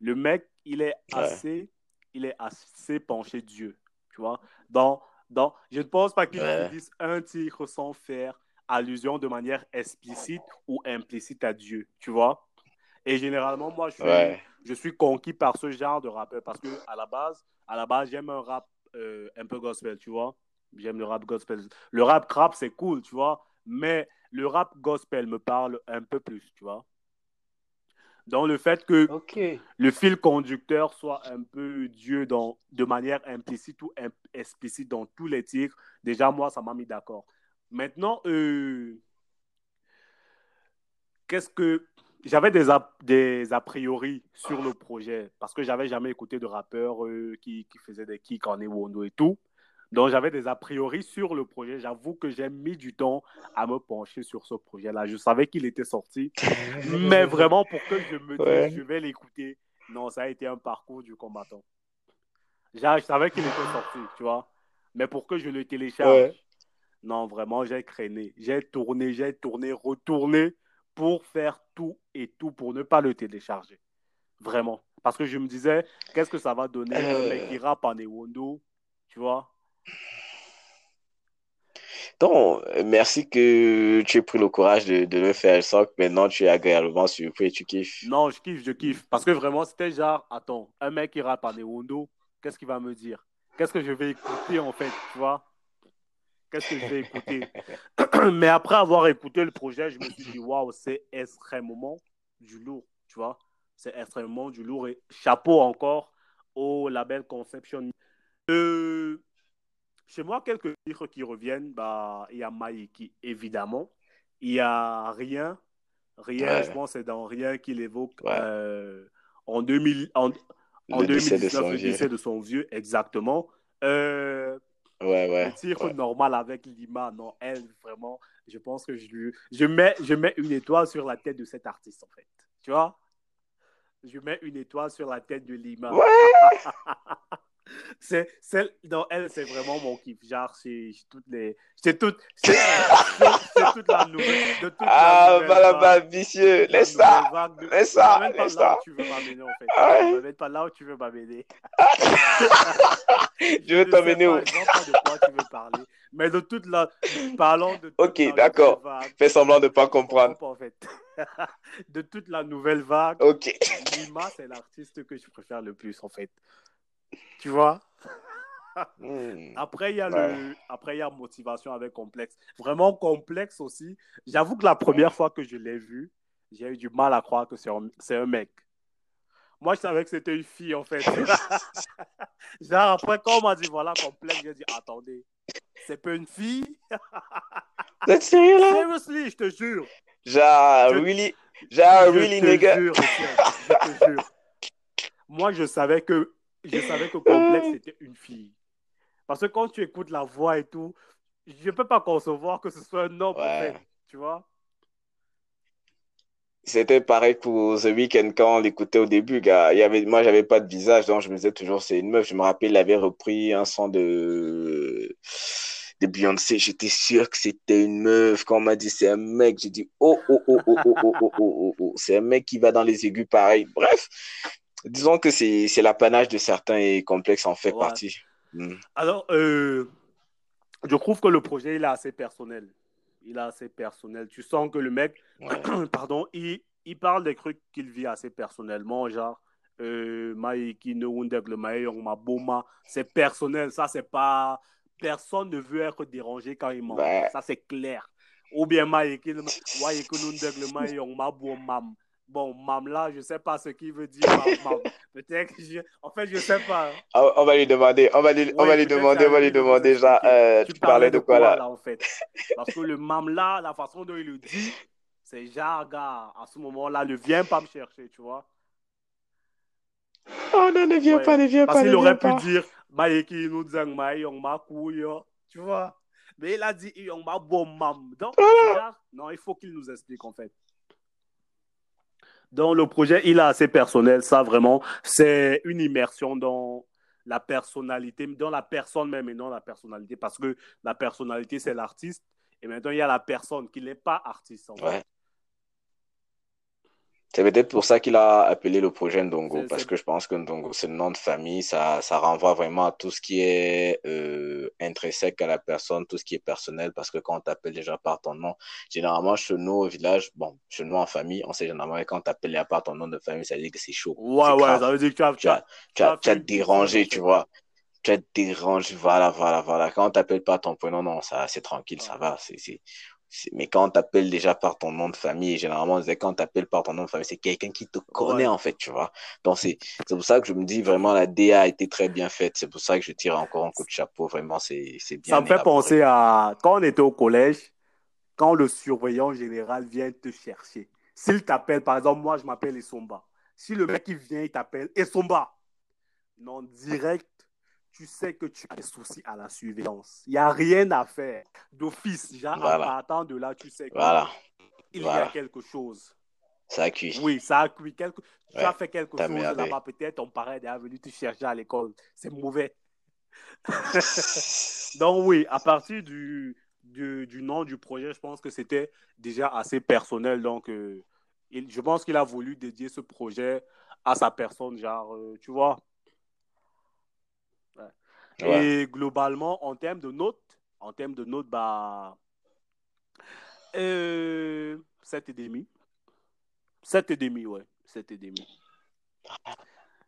Le mec, il est Ouais. assez, il est assez penché Dieu, tu vois. Dans, dans, je ne pense pas qu'il Ouais. finisse un tir sans faire allusion de manière explicite ou implicite à Dieu, tu vois. Et généralement, moi, je suis, Ouais. je suis conquis par ce genre de rappeur parce que à la base, à la base, j'aime un rap euh, un peu gospel, tu vois. J'aime le rap gospel. Le rap crap, c'est cool, tu vois. Mais le rap gospel me parle un peu plus, tu vois. Donc le fait que le fil conducteur soit un peu Dieu dans, de manière implicite ou imp- explicite dans tous les titres, déjà moi, ça m'a mis d'accord. Maintenant, euh, qu'est-ce que j'avais des a, des a priori sur le projet? Parce que j'avais jamais écouté de rappeurs euh, qui, qui faisaient des kicks en Ewondo et tout. Donc j'avais des a priori sur le projet. J'avoue que j'ai mis du temps à me pencher sur ce projet-là. Je savais qu'il était sorti, mais vraiment pour que je me dise je vais l'écouter. Non, ça a été un parcours du combattant. Je savais qu'il était sorti, tu vois. Mais pour que je le télécharge, non, vraiment, j'ai craigné. J'ai tourné, j'ai tourné, retourné pour faire tout et tout pour ne pas le télécharger. Vraiment. Parce que je me disais, qu'est-ce que ça va donner un mec qui rappe en Ewondo, tu vois? Donc, merci que tu aies pris le courage de, de le faire. Je sens que maintenant tu es agréablement surpris et tu kiffes. Non, je kiffe, je kiffe. Parce que vraiment, c'était genre, attends, un mec qui rappe en Ewondo, qu'est-ce qu'il va me dire? Qu'est-ce que je vais écouter en fait, tu vois? Qu'est-ce que je vais écouter? Mais après avoir écouté le projet, je me suis dit, waouh, c'est extrêmement du lourd, tu vois? C'est extrêmement du lourd et chapeau encore au label Conception. Euh, chez moi, quelques titres qui reviennent, bah, il y a Maïki, évidemment. Il y a Rien. Rien, je pense, c'est dans Rien qu'il évoque euh, en, 2000, en, en 2019, le décès de son vieux, exactement. Euh, ouais, ouais. Le titre normal avec Lima, non, elle, vraiment, je pense que je lui. Je mets, je mets une étoile sur la tête de cet artiste, en fait. Tu vois? Je mets une étoile sur la tête de Lima. Ouais c'est celle dans elle c'est vraiment mon kiff. Genre c'est toutes les c'est toute c'est toute la nouvelle de toute ah voilà vicieux laisse ça laisse ça laisse ça. tu veux m'amener en fait. Ne pas là où tu veux m'amener. Je veux t'amener où? je sais pas de quoi tu veux parler. Mais de toute la parlons de ok d'accord. fais semblant de pas comprendre. en fait. De toute la nouvelle vague ok. Lima c'est l'artiste que je préfère le plus en fait tu vois? Hmm. Après, il y a le... Après, il y a motivation avec complexe. Vraiment complexe aussi. J'avoue que la première fois que je l'ai vu, j'ai eu du mal à croire que c'est un... un mec. Moi, je savais que c'était une fille, en fait. Genre, après, quand on m'a dit, voilà, complexe, j'ai dit, attendez, c'est pas une fille? T'es sérieux, là? Seriously, je te jure. Genre, really, genre, really, nigga. je te jure. Moi, je savais que je savais que Complexe était une fille. Parce que quand tu écoutes la voix et tout, je ne peux pas concevoir que ce soit un homme, tu vois. C'était pareil pour The Weeknd quand on l'écoutait au début, gars. Il y avait, moi, j'avais pas de visage, donc je me disais toujours c'est une meuf. Je me rappelle, il avait repris un son de, de Beyoncé. J'étais sûr que c'était une meuf. Quand on m'a dit c'est un mec, j'ai dit oh, oh, oh, oh, oh, oh, oh, oh, oh, c'est un mec qui va dans les aigus pareil. Bref, disons que c'est l'apanage de certains et complexe en fait partie. Hmm. Alors, euh, je trouve que le projet, il est assez personnel. Il est assez personnel. Tu sens que le mec, pardon, il, il, parle des trucs qu'il vit assez personnellement, genre, euh, c'est personnel. Ça, c'est pas. Personne ne veut être dérangé quand il ment. Ça, c'est clair. Ou bien, Maïki, Bon, Mamla, je ne sais pas ce qu'il veut dire. Peut-être que je... En fait, je ne sais pas. Ah, on va lui demander. On va lui, on va lui demander. On va lui demander. Déjà, euh, tu, parlais de quoi, là, en fait? Parce que le Mamla, la façon dont il le dit, c'est genre, gars, à ce moment-là, ne viens pas me chercher, tu vois. Oh non, ne viens pas, ne viens Parce pas. Parce qu'il aurait pu dire, Maïki nous ma couille, tu vois. Mais il a dit, m'a bon mam. Donc, non, il faut qu'il nous explique, en fait. Donc, le projet, il est assez personnel, ça vraiment. C'est une immersion dans la personnalité, dans la personne même et non la personnalité. Parce que la personnalité, c'est l'artiste. Et maintenant, il y a la personne qui n'est pas artiste. C'est peut-être pour ça qu'il a appelé le projet Ndongo, parce que je pense que Ndongo, c'est le nom de famille, ça, ça renvoie vraiment à tout ce qui est euh, intrinsèque à la personne, tout ce qui est personnel, parce que quand on t'appelle déjà par ton nom, généralement, chez nous au village, bon, chez nous en famille, on sait généralement quand on t'appelle par ton nom de famille, ça veut dire que c'est chaud. Ouais, ouais, ça veut dire que tu as, tu as, tu as, tu as dérangé, tu vois. Tu as dérangé, voilà, voilà, voilà. Quand on t'appelle pas ton prénom, non, ça, c'est tranquille, ça va, c'est, mais quand on t'appelle déjà par ton nom de famille, généralement, quand on t'appelle par ton nom de famille, c'est quelqu'un qui te connaît, en fait, tu vois. Donc, c'est pour ça que je me dis vraiment, la DA a été très bien faite. C'est pour ça que je tire encore un coup de chapeau. Vraiment, c'est bien. Ça me fait penser à quand on était au collège, quand le surveillant général vient te chercher. S'il t'appelle, par exemple, moi, je m'appelle Esomba. Si le mec, il vient, il t'appelle Esomba, non, direct, tu sais que tu as des soucis à la surveillance. Il n'y a rien à faire. D'office, genre, Voilà. en partant de là, tu sais qu'il Voilà, y voilà. a quelque chose. ça a cuit. Oui, ça a cuit. Quelque... Tu as fait quelque chose là-bas, peut-être ton parent est venu te chercher à l'école. C'est mauvais. Donc oui, à partir du, du, du nom du projet, je pense que c'était déjà assez personnel. Donc euh, il- je pense qu'il a voulu dédier ce projet à sa personne, genre, euh, tu vois. Ouais. Et globalement, en termes de notes, en termes de notes, bah, euh, 7,5. 7,5, ouais. 7,5.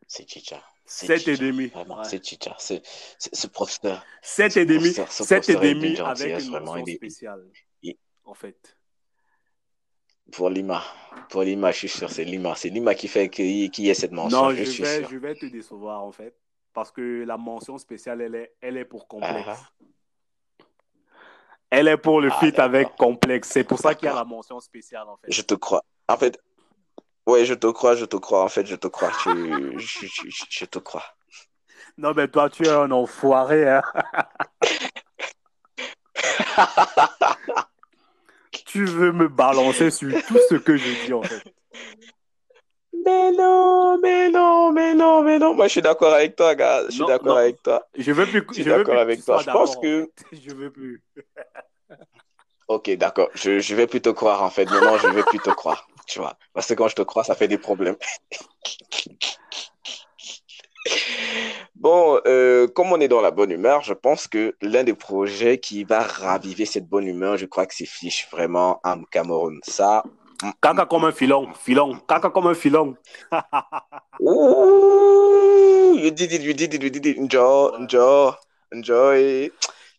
C'est Chicha. C'est Sept et Chicha. demi. Vraiment, Ouais. c'est Chicha. C'est ce professeur. 7,5 professeur- ce 7 et professeur est demi d'une avec gentillesse, une vraiment, il est- spéciale, il- en fait. Pour Lima. Pour Lima, je suis sûr, c'est Lima. C'est Lima qui fait qu'il y ait cette mention. Non, je, je suis vais, sûr. je vais te décevoir, en fait. Parce que la mention spéciale, elle est, elle est pour complexe. Ah, Elle est pour le Ah, feat avec complexe. C'est pour ça qu'il y a la mention spéciale, en fait. Je te crois. En fait, ouais, je te crois, je te crois. En fait, je te crois. Je, je, je, je- je te crois. Non, mais toi, tu es un enfoiré, hein. Tu veux me balancer sur tout ce que je dis, en fait. Mais non, mais non, mais non, mais non. Moi, je suis d'accord avec toi, gars. Je suis Non, d'accord non. avec toi. Je veux plus, Je suis d'accord plus avec toi. Je pense que-. Je veux plus. Ok, d'accord. Je, je vais plus te croire, en fait. Maintenant, je vais plus te croire. Tu vois. Parce que quand je te crois, ça fait des problèmes. Bon, euh, comme on est dans la bonne humeur, je pense que l'un des projets qui va raviver cette bonne humeur, je crois que c'est Fiche, vraiment, en Cameroun. Ça, Caca comme un filon, filon, caca comme un filon. Ouh, you did it, you did it, you did it. Enjoy, enjoy, enjoy.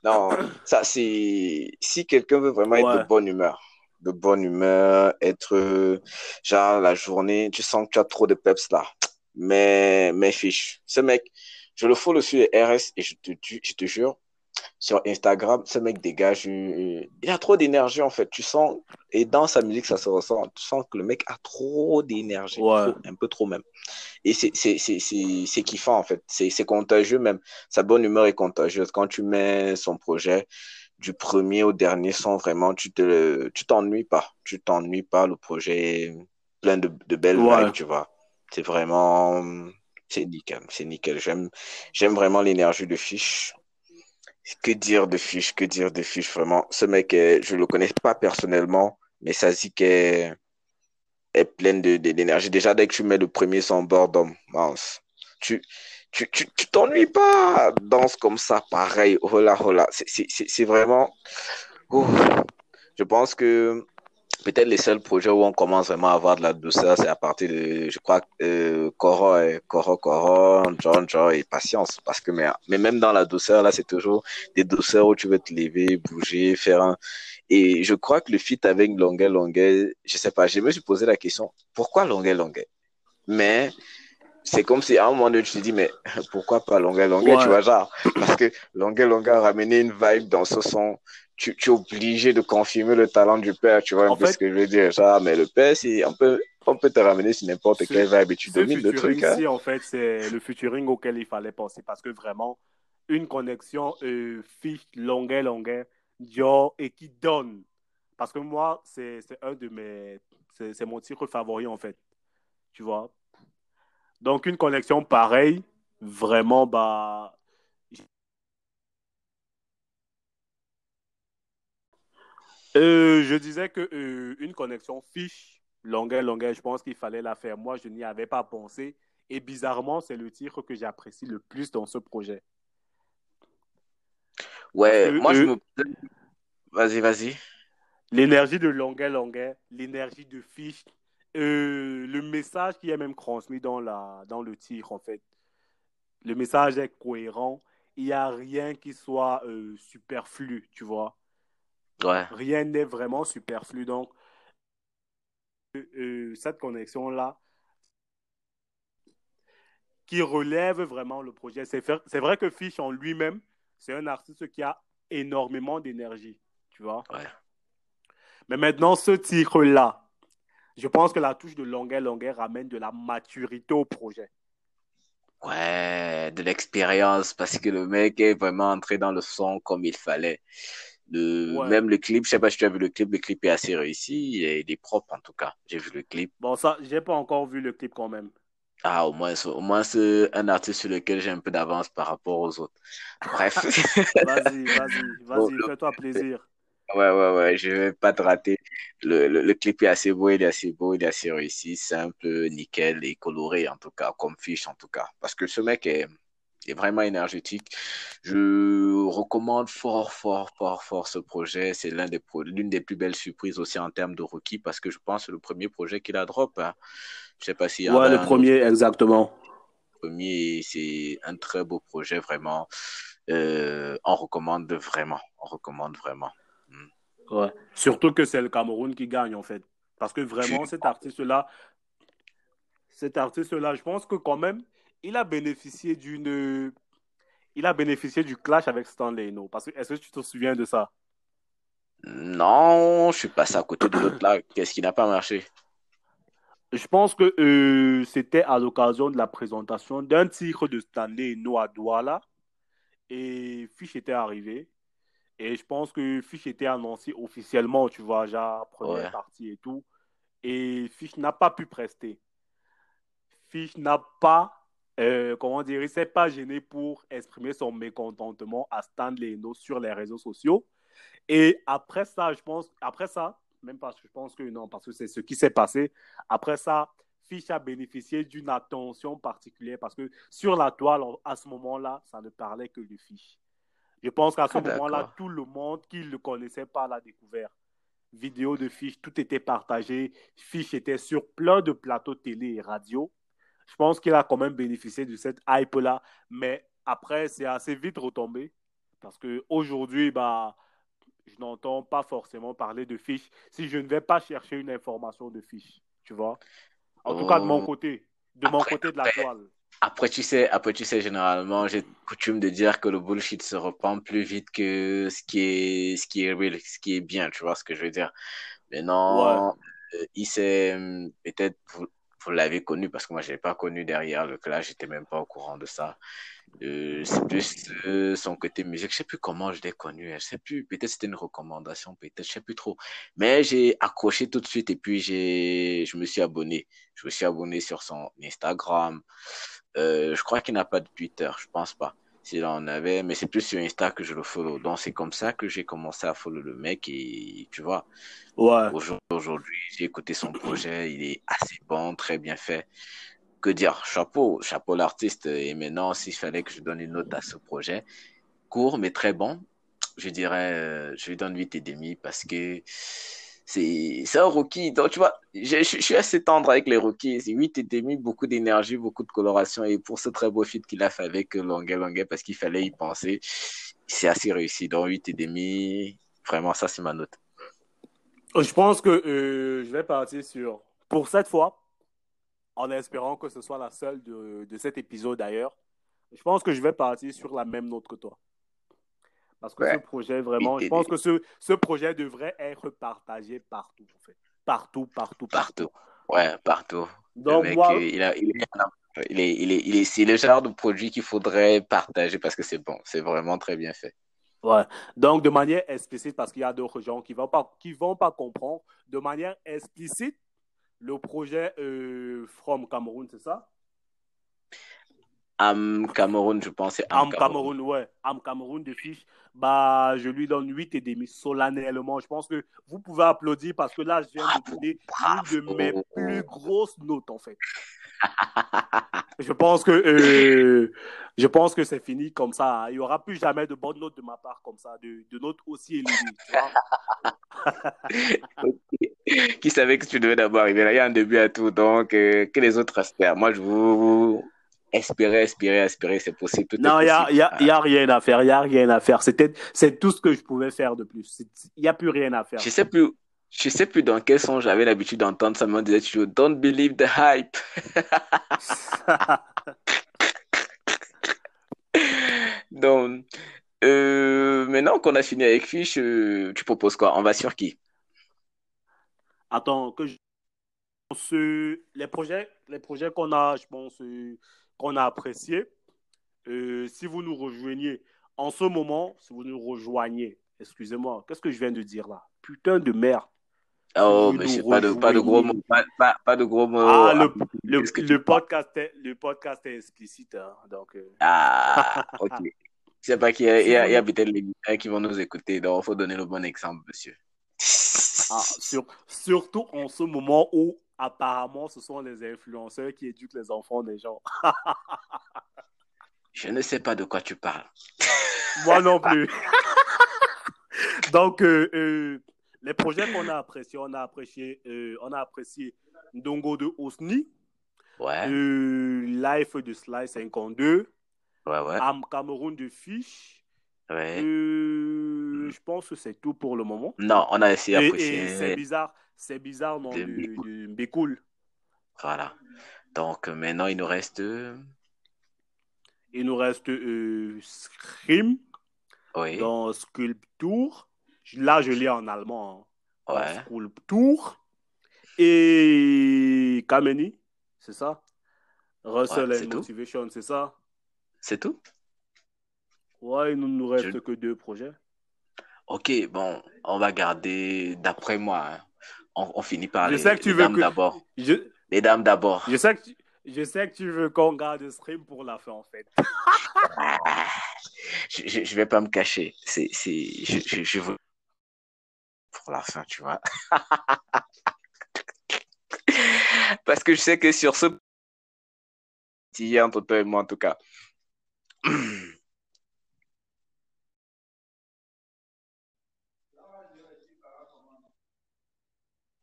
Non, ça c'est si quelqu'un veut vraiment être de bonne humeur, de bonne humeur, être genre la journée, tu sens que tu as trop de peps là. Mais mais fiche, ce mec, je le follow sur RS et je te je te jure, sur Instagram, ce mec dégage il a trop d'énergie en fait. Tu sens et dans sa musique ça se ressent. Tu sens que le mec a trop d'énergie, Ouais. un peu trop même. Et c'est kiffant en fait. C'est contagieux même. Sa bonne humeur est contagieuse. Quand tu mets son projet du premier au dernier son, vraiment, tu te tu t'ennuies pas. Tu t'ennuies pas. Le projet est plein de, de belles Ouais. vibes, tu vois. C'est vraiment c'est nickel, c'est nickel. J'aime j'aime vraiment l'énergie de Fiche. Que dire de Fiche, que dire de Fiche, vraiment. Ce mec, est, je le connais pas personnellement, mais ça dit qu'est est pleine d'énergie. Déjà, dès que tu mets le premier son boredom, mince, tu tu tu tu t'ennuies pas. Danse comme ça, pareil, hola hola. C'est c'est c'est vraiment. Je pense que peut-être les seuls projets où on commence vraiment à avoir de la douceur, c'est à partir de, je crois, euh, Coro, et Coro, Coro, John, John et Patience. Parce que, mais, mais même dans la douceur, là, c'est toujours des douceurs où tu veux te lever, bouger, faire un. Et je crois que le feat avec Longuet, Longuet, je sais pas, je me suis posé la question, pourquoi Longuet, Longuet? Mais c'est comme si à un moment donné, tu te dis, mais pourquoi pas Longuet, Longuet, Ouais. tu vois, genre, parce que Longuet, Longuet a ramené une vibe dans ce son tu, tu es obligé de confirmer le talent du père, tu vois un En peu fait- ce que je veux dire. Genre, mais le père, c'est, on peut, on peut te ramener sur n'importe quelle vibe et tu domines le truc. Hein. featuring-ci, en fait, c'est le featuring auquel il fallait penser parce que vraiment, une connexion euh, fiche, longueur, longueur, Dior et qui donne. Parce que moi, c'est un de mes. C'est mon titre favori, en fait. Tu vois? Donc, une connexion pareille, vraiment, bah. Euh, je disais que euh, une connexion fiche, longueur, longueur, je pense qu'il fallait la faire. Moi, je n'y avais pas pensé. Et bizarrement, c'est le titre que j'apprécie le plus dans ce projet. Ouais, moi, je euh, me. Vas-y, vas-y. L'énergie de longueur, longueur, l'énergie de fiche, le message qui est même transmis dans, la, dans le titre, en fait. Le message est cohérent. Il n'y a rien qui soit superflu, tu vois. Ouais. Rien n'est vraiment superflu. Donc, euh, euh, cette connexion-là, qui relève vraiment le projet. C'est vrai que Fish en lui-même, c'est un artiste qui a énormément d'énergie, tu vois. Ouais. Mais maintenant, ce titre-là, Je pense que la touche de longueur, longueur ramène de la maturité au projet. Ouais, de l'expérience parce que le mec est vraiment entré dans le son comme il fallait. Le, Ouais. Même le clip, je sais pas si tu as vu le clip, le clip est assez réussi, il est, il est propre en tout cas. J'ai vu le clip. Bon, ça, j'ai pas encore vu le clip quand même. Ah, au moins, au moins c'est un artiste sur lequel j'ai un peu d'avance par rapport aux autres. Bref. Vas-y, vas-y, Bon, vas-y, le- fais-toi plaisir. Ouais, ouais, ouais, je vais pas te rater. Le, le, le clip est assez beau, il est assez beau, il est assez réussi, simple, nickel et coloré en tout cas, comme fiche en tout cas. Parce que ce mec est, est vraiment énergétique. Je recommande fort, fort, fort, fort ce projet. C'est l'un des pro- l'une des plus belles surprises aussi en termes de rookie parce que je pense que c'est le premier projet qu'il a drop. Hein. Je sais pas en Ouais, le premier, exactement. premier et c'est un très beau projet vraiment. Euh, on recommande vraiment, on recommande vraiment. Mm. Ouais. Surtout que c'est le Cameroun qui gagne, en fait. Parce que vraiment, cet artiste-là, cet artiste-là, je pense que quand même, il a bénéficié d'une. Il a bénéficié du clash avec Stanley Eno. Parce que, est-ce que tu te souviens de ça? Non, je suis passé à côté de l'autre là. Qu'est-ce qui n'a pas marché? Je pense que euh, c'était à l'occasion de la présentation d'un titre de Stanley Eno à Douala. Et Fish était arrivé. Et je pense que Fish était annoncé officiellement, tu vois, déjà première Ouais. partie et tout. Et Fish n'a pas pu prester. Fish n'a pas, euh, comment dire, il s'est pas gêné pour exprimer son mécontentement à Stanley Eno sur les réseaux sociaux. Et après ça, je pense, après ça, même parce que je pense que non, parce que c'est ce qui s'est passé. Après ça, Fish a bénéficié d'une attention particulière parce que sur la toile, à ce moment-là, ça ne parlait que de Fish. Je pense qu'à ce Ah, moment-là, tout le monde qui ne le connaissait pas l'a découvert. Vidéo de Fish, tout était partagé. Fish était sur plein de plateaux télé et radio. Je pense qu'il a quand même bénéficié de cette hype-là. Mais après, c'est assez vite retombé. Parce qu'aujourd'hui, bah, je n'entends pas forcément parler de Fish si je ne vais pas chercher une information de Fish. Tu vois? En tout cas, de mon Oh. côté. De mon côté de la après, toile. après, tu sais, après, tu sais, généralement, j'ai coutume de dire que le bullshit se répand plus vite que ce qui est, ce qui est real, ce qui est bien, tu vois ce que je veux dire. Ouais. Maintenant, euh, il s'est, hum, peut-être, vous, l'avez connu parce que moi, je l'ai pas connu derrière le clash, j'étais même pas au courant de ça. Euh, c'est plus euh, son côté musique. Je sais plus comment je l'ai connu. hein. Je sais plus. Peut-être c'était une recommandation, peut-être. Je sais plus trop. Mais j'ai accroché tout de suite et puis j'ai, je me suis abonné. Je me suis abonné sur son Instagram. Euh, je crois qu'il n'a pas de Twitter. Je pense pas. S'il en avait, mais c'est plus sur Insta que je le follow. Donc c'est comme ça que j'ai commencé à follow le mec et tu vois. Ouais. Aujourd'hui, j'ai écouté son projet. Il est assez bon, très bien fait que dire, chapeau, chapeau l'artiste. Et maintenant, s'il fallait que je donne une note à ce projet, court mais très bon, je dirais, euh, je lui donne 8 et demi parce que c'est, un rookie. Donc, tu vois, je, je, suis assez tendre avec les rookies. C'est 8 et demi, beaucoup d'énergie, beaucoup de coloration. Et pour ce très beau feat qu'il a fait avec Longuet Longuet, parce qu'il fallait y penser, c'est assez réussi. Donc, 8 et demi, vraiment, ça, c'est ma note. Je pense que euh, je vais partir sur, pour cette fois, en espérant que ce soit la seule de, de cet épisode d'ailleurs, je pense que je vais partir sur la même note que toi. Parce que Ouais. ce projet, vraiment, je pense que ce, ce projet devrait être partagé partout, en fait. Partout, partout, partout. Partout. Ouais, partout. Donc, mec, moi, il a, il est, il est, il est, il est, c'est le genre de produit qu'il faudrait partager parce que c'est bon. C'est vraiment très bien fait. ouais. Donc, de manière explicite, parce qu'il y a d'autres gens qui ne vont, pas- qui vont pas comprendre, de manière explicite, le projet euh, From Cameroun, c'est ça? Am Cameroun, je pense, Am Am Cameroun, ouais. Am Cameroun de fiche, bah, je lui donne 8 et demi solennellement. Je pense que vous pouvez applaudir parce que là, je viens de donner une de mes plus grosses notes, en fait. Je pense que, euh, je pense que c'est fini comme ça. Il n'y aura plus jamais de bonnes notes de ma part comme ça, de, de notes aussi élevées. Qui savait que tu devais d'abord arriver là? Il y a un début à tout, donc euh, que les autres espèrent. Moi, je vous espérer, espérer, espérer, c'est possible. Tout Non, il n'y a, y a, y a rien à faire. Il n'y a rien à faire. C'était, c'est tout ce que je pouvais faire de plus. Il n'y a plus rien à faire. Je sais plus, je sais plus dans quel son j'avais l'habitude d'entendre ça. Me disait toujours, don't believe the hype. Donc, euh, maintenant qu'on a fini avec Fish, euh, tu proposes quoi? On va sur qui? Attends, que je... Les projets, les projets qu'on a, je pense, euh, qu'on a appréciés, euh, si vous nous rejoignez en ce moment, si vous nous rejoignez, excusez-moi, qu'est-ce que je viens de dire là? Putain de merde. Oh, pas de, pas de gros mots. Pas, pas, pas de gros mots. Ah, le, le, le, podcast est, le podcast est explicite. Hein, donc, euh... Ah, ok. Je sais pas qu'il y a, il y a, il y a peut-être les gens qui vont nous écouter, donc il faut donner le bon exemple, monsieur. Ah, sur, surtout en ce moment où apparemment ce sont les influenceurs qui éduquent les enfants des gens. Je ne sais pas de quoi tu parles. Moi non plus. Donc, euh, euh, les projets qu'on a appréciés, on a apprécié, euh, on a apprécié Ndongo de Osni, Ouais, Life de Sly 52, ouais, ouais. Am Cameroun de Fish. ouais. Je pense que c'est tout pour le moment. Non, on a essayé d'apprécier. c'est bizarre, c'est bizarre, non, De Mbécoul. Voilà. Donc euh, maintenant, il nous reste. euh, Il nous reste euh, Scream Oui, dans Sculpture. Là, je lis en allemand. hein. ouais. Sculpture. Et Kameni, c'est ça? Russell Ouais, and. Motivation, c'est ça? C'est tout? Ouais, il ne nous reste Je- que deux projets. Ok, bon, on va garder, d'après moi, hein, on, on finit par Je les, sais que tu les veux dames que- d'abord. Je, Les dames d'abord. je sais que tu, je sais que tu veux qu'on garde Scream pour la fin, en fait. Je, je, je vais pas me cacher. C'est, c'est, je, je, je veux pour la fin, tu vois. Parce que je sais que sur ce, entre toi et moi en tout cas.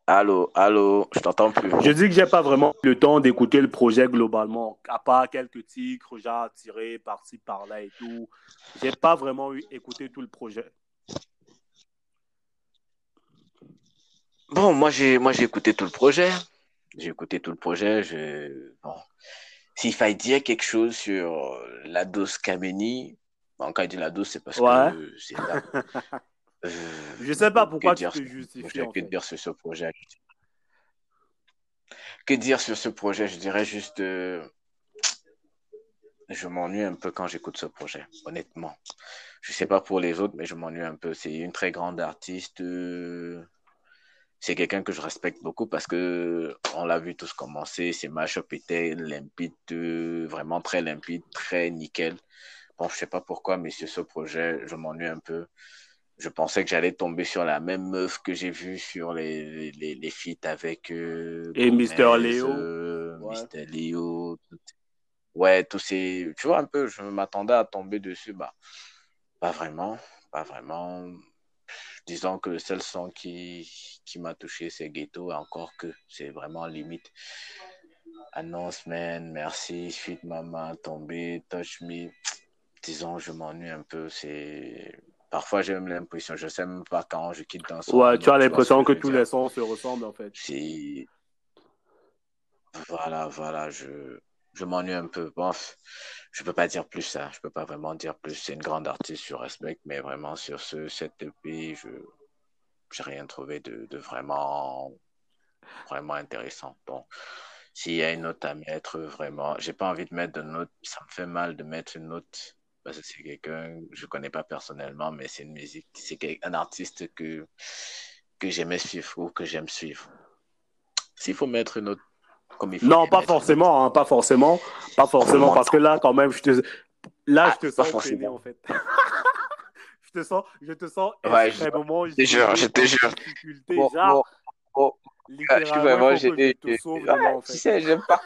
Allô, allô, je t'entends plus. Je dis que j'ai pas vraiment le temps d'écouter le projet globalement, à part quelques titres, genre tirés par-ci, par-là et tout. J'ai pas vraiment eu écouté tout le projet. Bon, moi j'ai moi j'ai écouté tout le projet. J'ai écouté tout le projet. Je... Bon. S'il fallait dire quelque chose sur la dose Kameni, bon, quand il dit la dose, c'est parce Ouais. que c'est là. Euh, Je sais pas pourquoi tu te justifies, que fait. dire sur ce projet. Que dire sur ce projet? Je dirais juste, euh, je m'ennuie un peu quand j'écoute ce projet, honnêtement. Je sais pas pour les autres, mais je m'ennuie un peu. C'est une très grande artiste. euh, C'est quelqu'un que je respecte beaucoup parce que on l'a vu tous commencer. Ses match-up étaient limpides, vraiment très limpides, très nickel. Bon, je sais pas pourquoi, mais sur ce projet, je m'ennuie un peu. Je pensais que j'allais tomber sur la même meuf que j'ai vue sur les, les, les feats avec euh, Et Gomez, Mr. Léo. euh, Ouais. Mr. Léo. tout- Ouais, tous ces. Tu vois un peu, je m'attendais à tomber dessus. Bah, pas vraiment. Pas vraiment. Disons que le seul son qui, qui m'a touché, c'est Ghetto, encore que c'est vraiment limite. Annonce, man, merci, Suite Maman, Tombé, Touch Me. Disons, je m'ennuie un peu. C'est. Parfois, j'ai même l'impression, je sais même pas quand je quitte un son. Ouais, tu as l'impression que tous les sons se ressemblent, en fait. C'est. Voilà, voilà, je, je m'ennuie un peu. Bon, je peux pas dire plus ça. Je peux pas vraiment dire plus. C'est une grande artiste, je respecte, mais vraiment sur ce cette EP, je j'ai rien trouvé de, de vraiment vraiment intéressant. Donc, s'il y a une note à mettre, vraiment, j'ai pas envie de mettre de note. Ça me fait mal de mettre une note parce que c'est quelqu'un je connais pas personnellement, mais c'est une musique, c'est un artiste que que j'aimais suivre ou que j'aime suivre. S'il faut mettre une note comme il faut Non, pas forcément, hein, pas forcément. Pas forcément, parce que là, quand même, je te, là, Ah, je te sens en fait. je te sens, je te sens Ouais, extrêmement je te jure, je te jure. Bon, bon, je suis littéralement, vraiment il faut que je gêné. te sauve Ouais, dedans, en tu fait. sais, j'aime pas.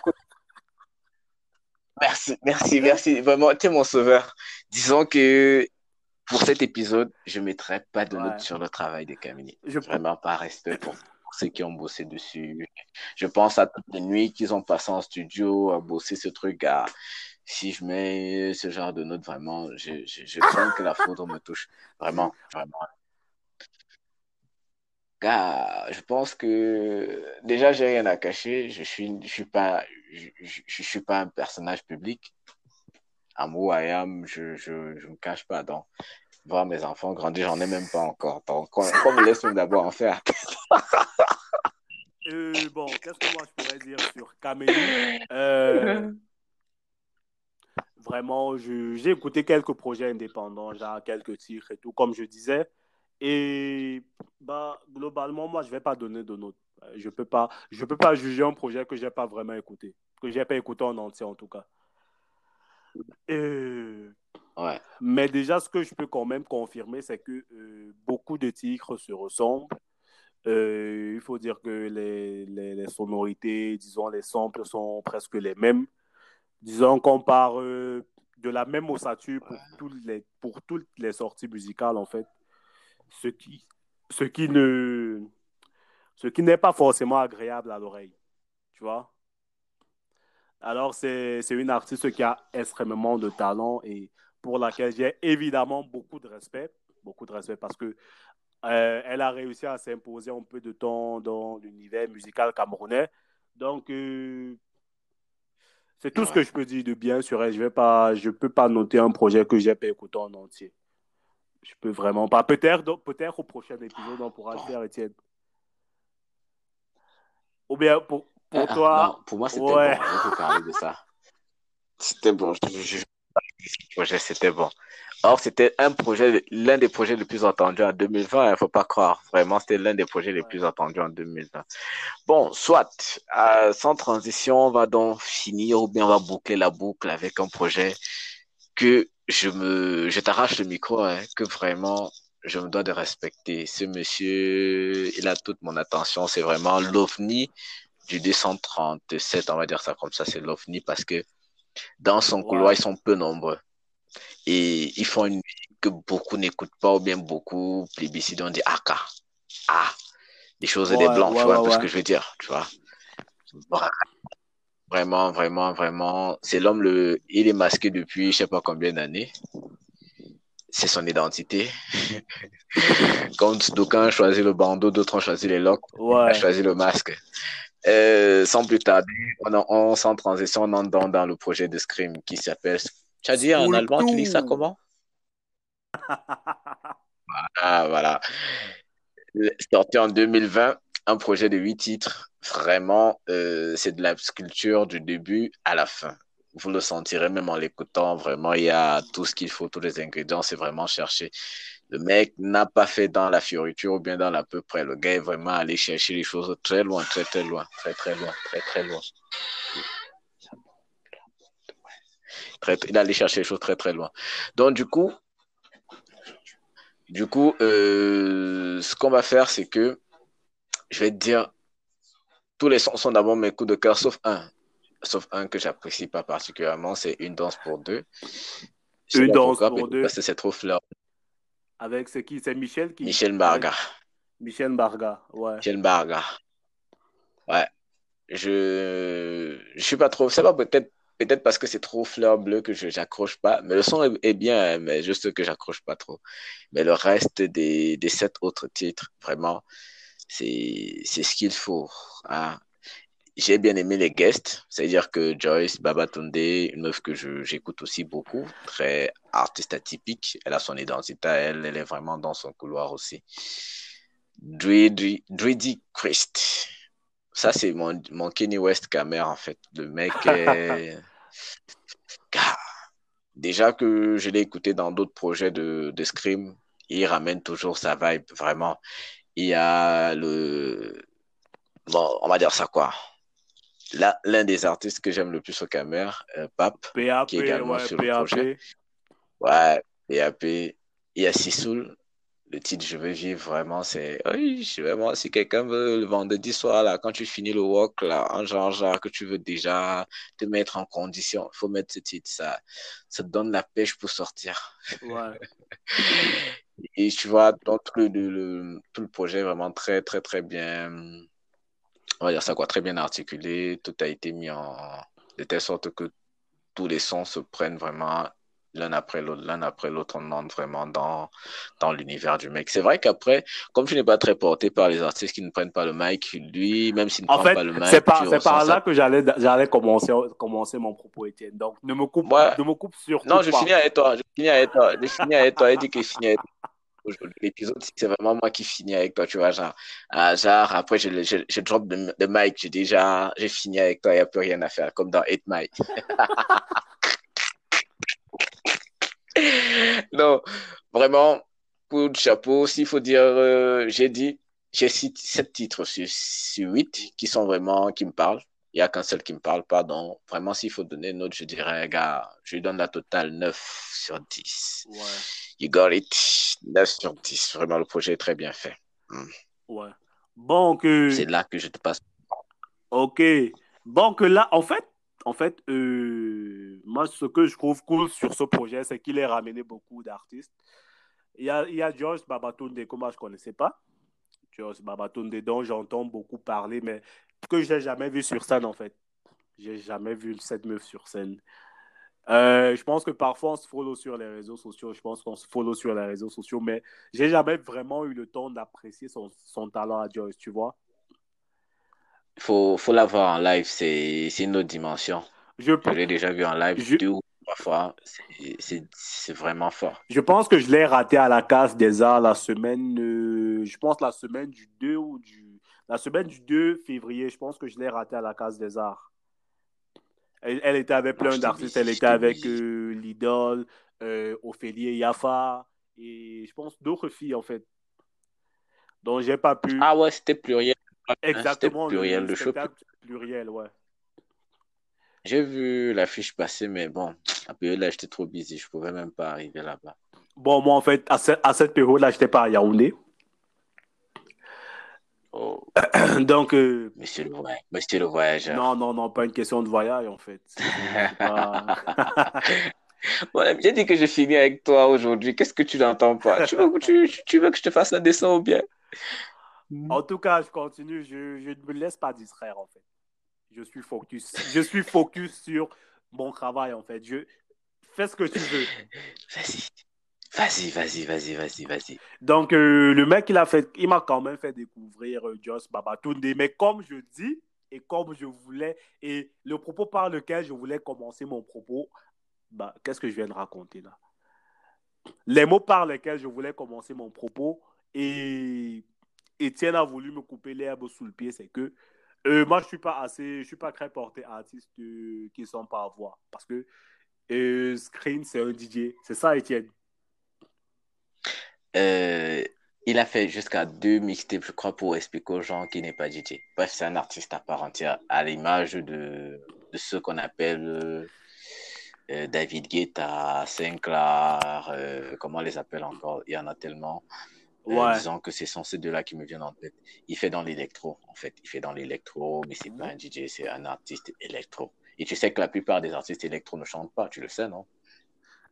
Merci, merci, merci. Vraiment, tu es mon sauveur. Disons que pour cet épisode, je mettrai pas de note Ouais. sur le travail de Camille. Je, Vraiment par respect pour, pour ceux qui ont bossé dessus. Je pense à toutes les nuits qu'ils ont passé en studio à bosser ce truc. À... Si je mets ce genre de note, vraiment, je, je, je crains que la foudre me touche. Vraiment, vraiment. Je pense que déjà j'ai rien à cacher. Je suis, je suis pas, je, suis pas un personnage public. Amour, I am, je, je, je me cache pas. Donc, voir mes enfants grandir, j'en ai même pas encore. Donc, qu'on me laisse d'abord en faire? Euh, bon, qu'est-ce que moi je pourrais dire sur Camélie? Euh, Vraiment, j'ai écouté quelques projets indépendants, genre quelques titres et tout, comme je disais. Et bah, globalement, moi, je ne vais pas donner de notes. Je ne peux, pas, je peux pas juger un projet que je n'ai pas vraiment écouté, que je n'ai pas écouté en entier en tout cas. Ouais. Mais déjà, ce que je peux quand même confirmer, c'est que euh, beaucoup de titres se ressemblent. Euh, il faut dire que les, les, les, sonorités, disons, les samples sont presque les mêmes. Disons qu'on part euh, de la même ossature pour, tous les, pour toutes les sorties musicales, en fait. Ce qui, ce qui ne ce qui n'est pas forcément agréable à l'oreille. Tu vois Alors, c'est une artiste qui a extrêmement de talent et pour laquelle j'ai évidemment beaucoup de respect. Beaucoup de respect parce que euh, elle a réussi à s'imposer un peu de temps dans l'univers musical camerounais. Donc, euh, c'est tout ce que je peux dire de bien sur elle. Je ne peux pas noter un projet que j'ai pas écouté en entier. Je peux vraiment pas. Peut-être peut au prochain épisode, on pourra le faire, Étienne. Ou bien pour, pour ah, toi. Non, pour moi, c'était ouais. bon. On peut parler de ça. C'était bon. C'était bon. Or, c'était un projet, l'un des projets les plus entendus en 2020. Il ne faut pas croire. Vraiment, c'était l'un des projets les plus entendus en 2020. Bon, soit, euh, sans transition, on va donc finir ou bien on va boucler la boucle avec un projet que je me, je t'arrache le micro, hein, que vraiment, je me dois de respecter. Ce monsieur, il a toute mon attention. C'est vraiment l'OVNI du 237, on va dire ça comme ça. C'est l'OVNI parce que dans son couloir, ils sont peu nombreux. Et ils font une musique que beaucoup n'écoutent pas ou bien beaucoup plébiscitent. On dit Aka. Ah, des choses des blancs, tu vois peu ce que je veux dire, tu vois. Vraiment, vraiment, vraiment. C'est l'homme, le... il est masqué depuis je sais pas combien d'années. C'est son identité. Quand d'aucuns ont choisi le bandeau, d'autres ont choisi les locks, ouais. a choisi le masque. Euh, sans plus tarder, on, on sans transition, on entre dans, le projet de Scream qui s'appelle. Tu as dit en allemand, tu dis ça comment? Ah, voilà. Sorti en 2020, un projet de huit titres. Vraiment, euh, c'est de la sculpture du début à la fin. Vous le sentirez même en l'écoutant. Vraiment, il y a tout ce qu'il faut, tous les ingrédients. C'est vraiment chercher le mec n'a pas fait dans la fioriture ou bien dans l'à peu près. Le gars est vraiment allé chercher les choses très loin, très très loin, très très loin, très très loin. Il est allé chercher les choses très très loin. Donc du coup, du coup, euh, ce qu'on va faire, c'est que je vais te dire, tous les sons sont d'abord mes coups de cœur, sauf un. Sauf un que j'apprécie pas particulièrement, c'est Une danse pour deux. Une danse pour deux. Parce que c'est trop fleur. Avec c'est qui? C'est Michel qui? Michel Barga. Michel Barga, ouais. Michel Barga. Ouais. Je je suis pas trop, c'est pas peut-être peut-être parce que c'est trop fleur bleue que je j'accroche pas, mais le son est, bien, mais juste que j'accroche pas trop. Mais le reste des, des sept autres titres, vraiment, c'est ce qu'il faut. Hein j'ai bien aimé les guests, c'est-à-dire que Joyce Babatunde, une meuf que j'écoute aussi beaucoup, très artiste atypique, elle a son identité, elle, elle est vraiment dans son couloir aussi. Dreedy Christ, ça c'est mon, mon Kenny West camer en fait, le mec est... Déjà que je l'ai écouté dans d'autres projets de, de Scream, il ramène toujours sa vibe, vraiment. Il y a le... Bon, on va dire ça quoi l'un des artistes que j'aime le plus au Camer, euh, Pape, qui est également sur le projet. Ouais, PAP. Il y a Sisoul. Le titre Je veux vivre, vraiment, c'est. Oui, vraiment, si quelqu'un veut le vendredi soir, là, quand tu finis le walk, là, en genre, genre, que tu veux déjà te mettre en condition, il faut mettre ce titre. Ça, ça te donne la pêche pour sortir. Ouais. Et tu vois, donc, tout le, tout le projet est vraiment très, très, très bien on va dire ça quoi, très bien articulé. Tout a été mis en de telle sorte que tous les sons se prennent vraiment l'un après l'autre, l'un après l'autre, on entre vraiment dans, dans l'univers du mec. C'est vrai qu'après, comme tu n'es pas très porté par les artistes qui ne prennent pas le mic, lui, même s'il ne prend pas le mic. C'est par, c'est par là que j'allais, j'allais commencer, commencer mon propos, Étienne. Donc, ne me coupe, ne me coupe surtout Non, je finis avec toi, je finis avec toi, je finis avec toi, dit que je finis avec toi. l'épisode, c'est vraiment moi qui finis avec toi, tu vois, genre, ah, genre après, je, je, je drop de, de mic, j'ai déjà, j'ai fini avec toi, il n'y a plus rien à faire, comme dans 8 Mike. non, vraiment, coup de chapeau, s'il faut dire, euh, j'ai dit, j'ai sept titres sur, sur 8 qui sont vraiment, qui me parlent. Il n'y a qu'un seul qui me parle pas. Donc, vraiment, s'il faut donner une note, je dirais, gars, je lui donne la totale 9 sur 10. Ouais. You got it. 9 sur 10. Vraiment, le projet est très bien fait. Hmm. Ouais. Bon, que. C'est là que je te passe. Ok. Bon, que là, en fait, en fait, euh, moi, ce que je trouve cool sur ce projet, c'est qu'il a ramené beaucoup d'artistes. Il y a, il y a George Babatunde que moi, je ne connaissais pas. George Babatunde, dont j'entends beaucoup parler, mais que j'ai jamais vu sur scène en fait. J'ai jamais vu cette meuf sur scène. Euh, je pense que parfois on se follow sur les réseaux sociaux. Je pense qu'on se follow sur les réseaux sociaux, mais j'ai jamais vraiment eu le temps d'apprécier son, talent à Joyce, tu vois. Il faut, faut la voir en live, c'est une autre dimension. Je, je l'ai déjà vu en live je... deux ou trois fois. C'est vraiment fort. Je pense que je l'ai raté à la case des arts la semaine, euh, je pense la semaine du 2 ou du la semaine du 2 février, je pense que je l'ai raté à la Case des Arts. Elle, était avec plein d'artistes. Elle était avec euh, Lidl, euh, Ophélie Yafa et je pense d'autres filles en fait. Donc j'ai pas pu. Ah ouais, c'était pluriel. Exactement. pluriel, le, show. Pluriel, ouais. J'ai vu l'affiche passer, mais bon, à période là, j'étais trop busy, je pouvais même pas arriver là-bas. Bon, moi en fait, à, à cette période-là, j'étais pas à Yaoundé. Oh. Donc. Euh, monsieur, le voyage, monsieur le voyageur. Non, non, non, pas une question de voyage en fait. j'ai dit que je finis avec toi aujourd'hui. Qu'est-ce que tu n'entends pas? Tu veux, tu, tu, veux que je te fasse un dessin ou bien? En tout cas, je continue. Je, je ne me laisse pas distraire en fait. Je suis focus. Je suis focus sur mon travail en fait. Je fais ce que tu veux. Vas-y. Vas-y, vas-y, vas-y, vas-y, vas-y. Donc, euh, le mec, il a fait, il m'a quand même fait découvrir euh, Joss Babatunde. Mais comme je dis, et comme je voulais, et le propos par lequel je voulais commencer mon propos, bah, qu'est-ce que je viens de raconter là? Les mots par lesquels je voulais commencer mon propos, et Étienne a voulu me couper l'herbe sous le pied, c'est que euh, moi, je suis pas assez, je suis pas très porté artiste qui sont par voix. Parce que Screen, c'est un DJ. C'est ça, Étienne euh, il a fait jusqu'à deux mixtapes, je crois, pour expliquer aux gens qu'il n'est pas DJ. Bref, c'est un artiste à part entière, à l'image de, de ce qu'on appelle euh, David Guetta, Sinclair, euh, comment on les appelle encore? Il y en a tellement. Ouais. disons que ce sont ces deux-là qui me viennent en tête. Il fait dans l'électro, en fait. Il fait dans l'électro, mais c'est pas un DJ, c'est un artiste électro. Et tu sais que la plupart des artistes électro ne chantent pas, tu le sais, non?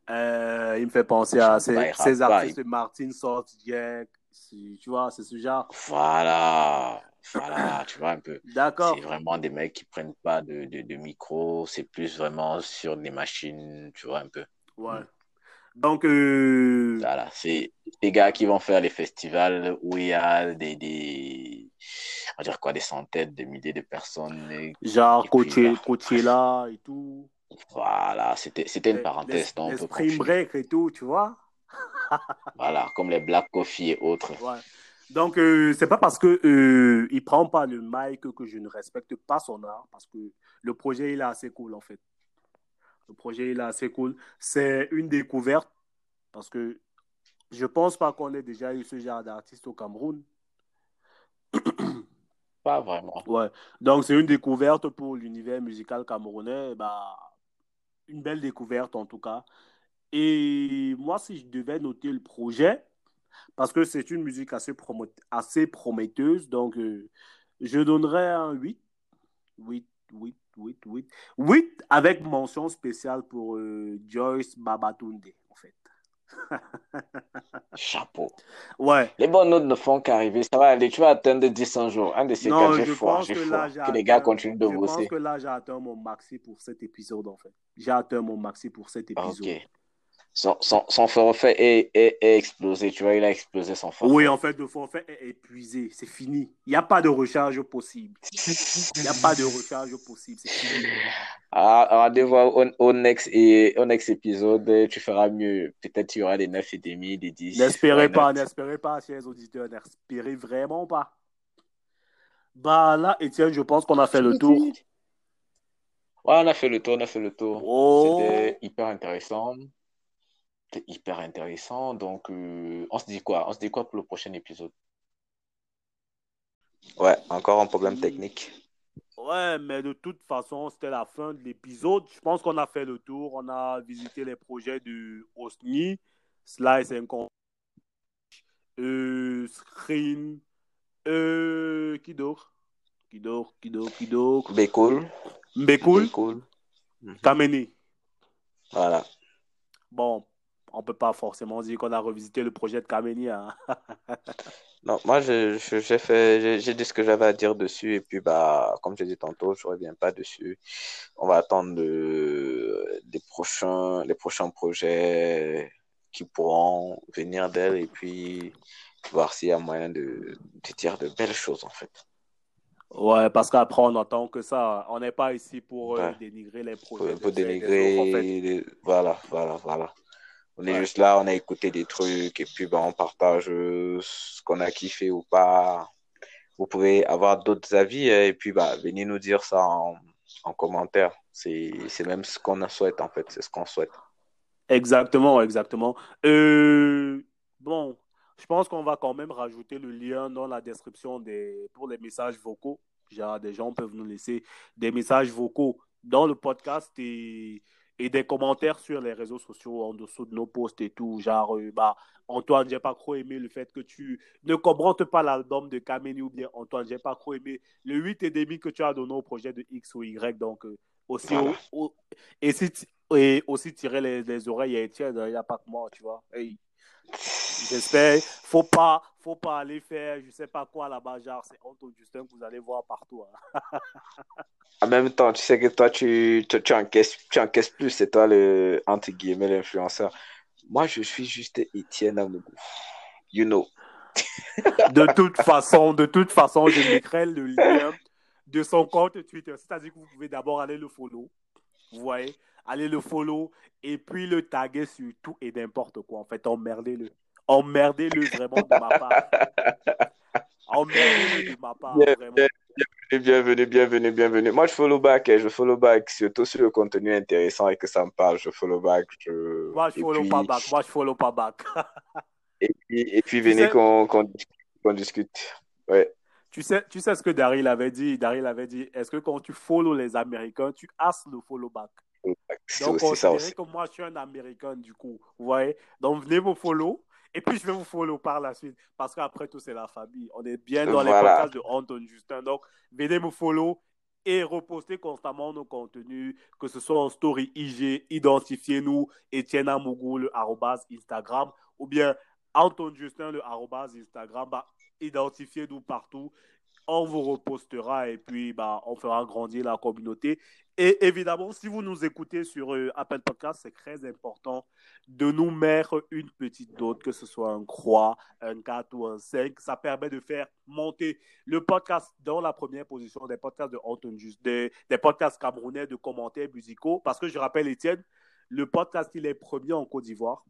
Euh, il me fait penser à ces, artistes Martin Sort, Jack, tu vois, c'est ce genre. Voilà, voilà, tu vois un peu. D'accord. C'est vraiment des mecs qui prennent pas de, de, de micro, c'est plus vraiment sur des machines, tu vois un peu. Ouais. Donc, euh... voilà, c'est des gars qui vont faire les festivals où il y a des, des on va dire quoi, des centaines, des milliers de personnes. Genre Coachella et tout. Voilà, c'était, c'était une parenthèse. Les, spring break et tout, tu vois. voilà, comme les Black Coffee et autres. Ouais. Donc, euh, c'est pas parce que euh, il prend pas le mic que je ne respecte pas son art, parce que le projet il est assez cool en fait. Le projet il est assez cool. C'est une découverte parce que je pense pas qu'on ait déjà eu ce genre d'artiste au Cameroun. Pas vraiment. Ouais. Donc, c'est une découverte pour l'univers musical camerounais. Bah, une belle découverte en tout cas. Et moi, si je devais noter le projet, parce que c'est une musique assez, assez prometteuse, donc euh, je donnerais un 8. 8, 8, 8, 8. 8 avec mention spéciale pour euh, Joyce Babatunde, en fait. Chapeau. Ouais. Les bonnes notes ne font qu'arriver. Ça va aller. Tu vas atteindre 10 jours. Un de ces non, quatre, j'ai fort. J'ai que, que les gars continuent de bosser. Je pense que là, j'ai atteint mon maxi pour cet épisode, en fait. J'ai atteint mon maxi pour cet épisode. Ok. Son, son, son forfait est, est, est, explosé, tu vois, il a explosé son forfait. Oui, en fait, le forfait est épuisé, c'est fini. Il n'y a pas de recharge possible. Il n'y a pas de recharge possible, c'est fini. Ah, rendez-vous au, au, next, et, au next épisode, tu feras mieux. Peut-être il y aura des 9 et demi, des 10. N'espérez pas, n'espérez pas, chers auditeurs, n'espérez vraiment pas. Bah là, Étienne, je pense qu'on a fait le tour. Ouais, on a fait le tour, on a fait le tour. Oh. C'était hyper intéressant. C'était hyper intéressant. Donc, euh, on se dit quoi? On se dit quoi pour le prochain épisode? Ouais, encore un problème technique. Ouais, mais de toute façon, c'était la fin de l'épisode. Je pense qu'on a fait le tour. On a visité les projets de Osni, Slice and euh, Screen, euh, qui d'autre? Qui d'autre? Qui d'autre? Qui d'autre? Kameni. Voilà. Bon, on peut pas forcément dire qu'on a revisité le projet de Kameni. Hein. non, moi, j'ai fait, j'ai dit ce que j'avais à dire dessus. Et puis, bah, comme je dit tantôt, je reviens pas dessus. On va attendre le, les, prochains, les prochains projets qui pourront venir d'elle. Et puis, voir s'il y a moyen de, de dire de belles choses, en fait. Ouais, parce qu'après, on entend que ça. On n'est pas ici pour euh, Ouais. dénigrer les projets. Pour, pour dénigrer, autres, en fait. les- voilà, voilà, voilà. On est Ouais. juste là, on a écouté des trucs et puis ben, on partage euh, ce qu'on a kiffé ou pas. Vous pouvez avoir d'autres avis hein, et puis bah, venez nous dire ça en, en commentaire. C'est, c'est même ce qu'on souhaite en fait, c'est ce qu'on souhaite. Exactement, exactement. Euh, bon, je pense qu'on va quand même rajouter le lien dans la description des, pour les messages vocaux. Genre, des gens peuvent nous laisser des messages vocaux dans le podcast et, et des commentaires sur les réseaux sociaux en dessous de nos posts et tout. Genre, euh, bah, Antoine, j'ai pas trop aimé le fait que tu ne commentes pas l'album de Kameni ou bien Antoine, j'ai pas trop aimé le 8 et demi que tu as donné au projet de X ou Y. Donc, euh, aussi, Voilà. au- au- et, si, et aussi tirer les, les oreilles à Étienne, il n'y a pas que moi, tu vois. Hey. J'espère, faut pas, faut pas aller faire, je sais pas quoi là-bas, genre, c'est Antoine Justin que vous allez voir partout. hein. En même temps, tu sais que toi, tu, tu, tu encaisses, tu encaisses plus, c'est toi le, entre guillemets, l'influenceur. Moi, je suis juste Étienne Amougou. You know. De toute façon, de toute façon, je mettrai le lien de son compte Twitter. C'est-à-dire que vous pouvez d'abord aller le follow. Vous voyez, allez le follow et puis le taguer sur tout et n'importe quoi. En fait, emmerdez-le. Emmerdez-le vraiment de ma part. Emmerdez-le de ma part, Bien, vraiment. bien, bienvenue, bienvenue, bienvenue. Moi, je follow back, hein, je follow back, surtout sur le contenu intéressant et que ça me parle, je follow back. Je... Moi, je follow puis, pas back. Moi, je follow pas back. et puis, et puis venez sais- qu'on discute. Ouais. Tu sais, tu sais ce que Daryl avait dit? Daryl avait dit, est-ce que quand tu follow les Américains, tu as le follow back? C'est Donc, aussi ça aussi. que moi, je suis un Américain, du coup. Vous voyez? Donc, venez me follow. Et puis, je vais vous follow par la suite. Parce qu'après tout, c'est la famille. On est bien dans les podcasts de Anton Justin. Donc, venez me follow et reposter constamment nos contenus, que ce soit en story IG, identifiez-nous, Etienne Amougou, le arrobase Instagram, ou bien Anton Justin, le arrobase Instagram, bah, identifiez-nous partout. On vous repostera et puis bah, on fera grandir la communauté. Et évidemment, si vous nous écoutez sur euh, Apple Podcast, c'est très important de nous mettre une petite note, que ce soit un croix, un 4 ou un 5. Ça permet de faire monter le podcast dans la première position des podcasts de Anton Just, des, des podcasts camerounais de commentaires musicaux. Parce que je rappelle, Étienne, le podcast, il est premier en Côte d'Ivoire,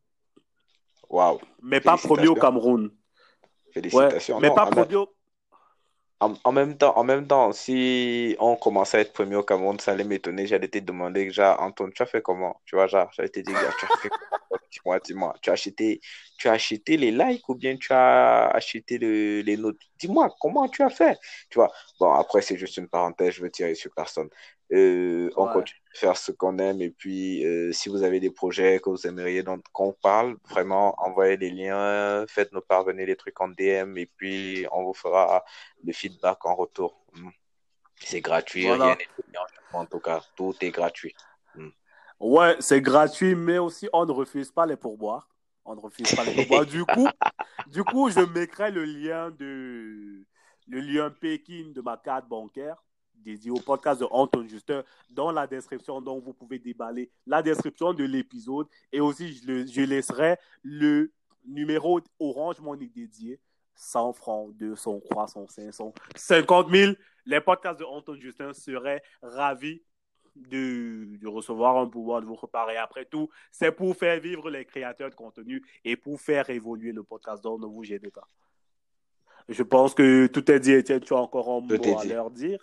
Waouh. mais pas premier au Félicitations. Cameroun. Ouais, Félicitations. mais Non, pas premier au... En, même temps, en même temps, si on commençait à être premier au Cameroun, ça allait m'étonner. J'allais te demander, déjà, Antoine, tu as fait comment? Tu vois, genre, j'allais te dire, tu as fait comment? Dis-moi, dis-moi. Tu as acheté, tu as acheté les likes ou bien tu as acheté le- les notes? Dis-moi, comment tu as fait? Tu vois, bon, après, c'est juste une parenthèse, je veux tirer sur personne. Euh, on Ouais. continue de faire ce qu'on aime et puis, euh, si vous avez des projets que vous aimeriez qu'on parle, vraiment, envoyez des liens, faites-nous parvenir les trucs en DM et puis on vous fera le feedback en retour. Mm. C'est gratuit, Voilà. rien en tout cas, tout est gratuit. Ouais, c'est gratuit, mais aussi on ne refuse pas les pourboires. On ne refuse pas les pourboires. Du coup, du coup, je mettrai le lien de le lien Pékin de ma carte bancaire dédié au podcast de Anton Justin dans la description. Donc, vous pouvez déballer la description de l'épisode. Et aussi, je, je laisserai le numéro Orange Money dédié. 100 francs, 200, 300, 500, 50 000. Les podcasts de Anton Justin seraient ravis de, de, recevoir un pouvoir de vous reparer. Après tout, c'est pour faire vivre les créateurs de contenu et pour faire évoluer le podcast. Donc, ne vous gênez pas. Je pense que tout est dit, Etienne. Tu as encore un mot à leur dire.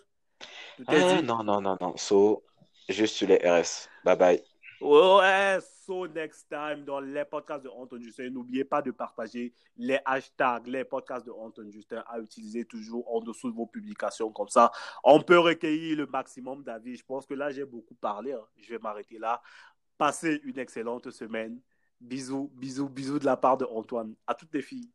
Ah, dit. Non, non, non, non. So, juste sur les RS. Bye bye. Ouais, so next time dans les podcasts de Anton Justin, n'oubliez pas de partager les hashtags, les podcasts de Anton Justin à utiliser toujours en dessous de vos publications. Comme ça, on peut recueillir le maximum d'avis. Je pense que là, j'ai beaucoup parlé. Hein. Je vais m'arrêter là. Passez une excellente semaine. Bisous, bisous, bisous de la part de Antoine. À toutes les filles.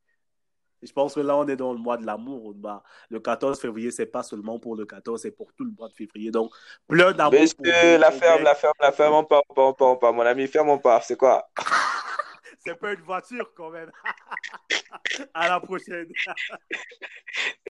Je pense que là, on est dans le mois de l'amour. Bah, le 14 février, c'est pas seulement pour le 14, c'est pour tout le mois de février. Donc, plein d'amour. Monsieur, la ferme, la ferme, la ferme, on part, on part, on part, Mon ami, ferme, on part. C'est quoi? C'est pas une voiture quand même. à la prochaine.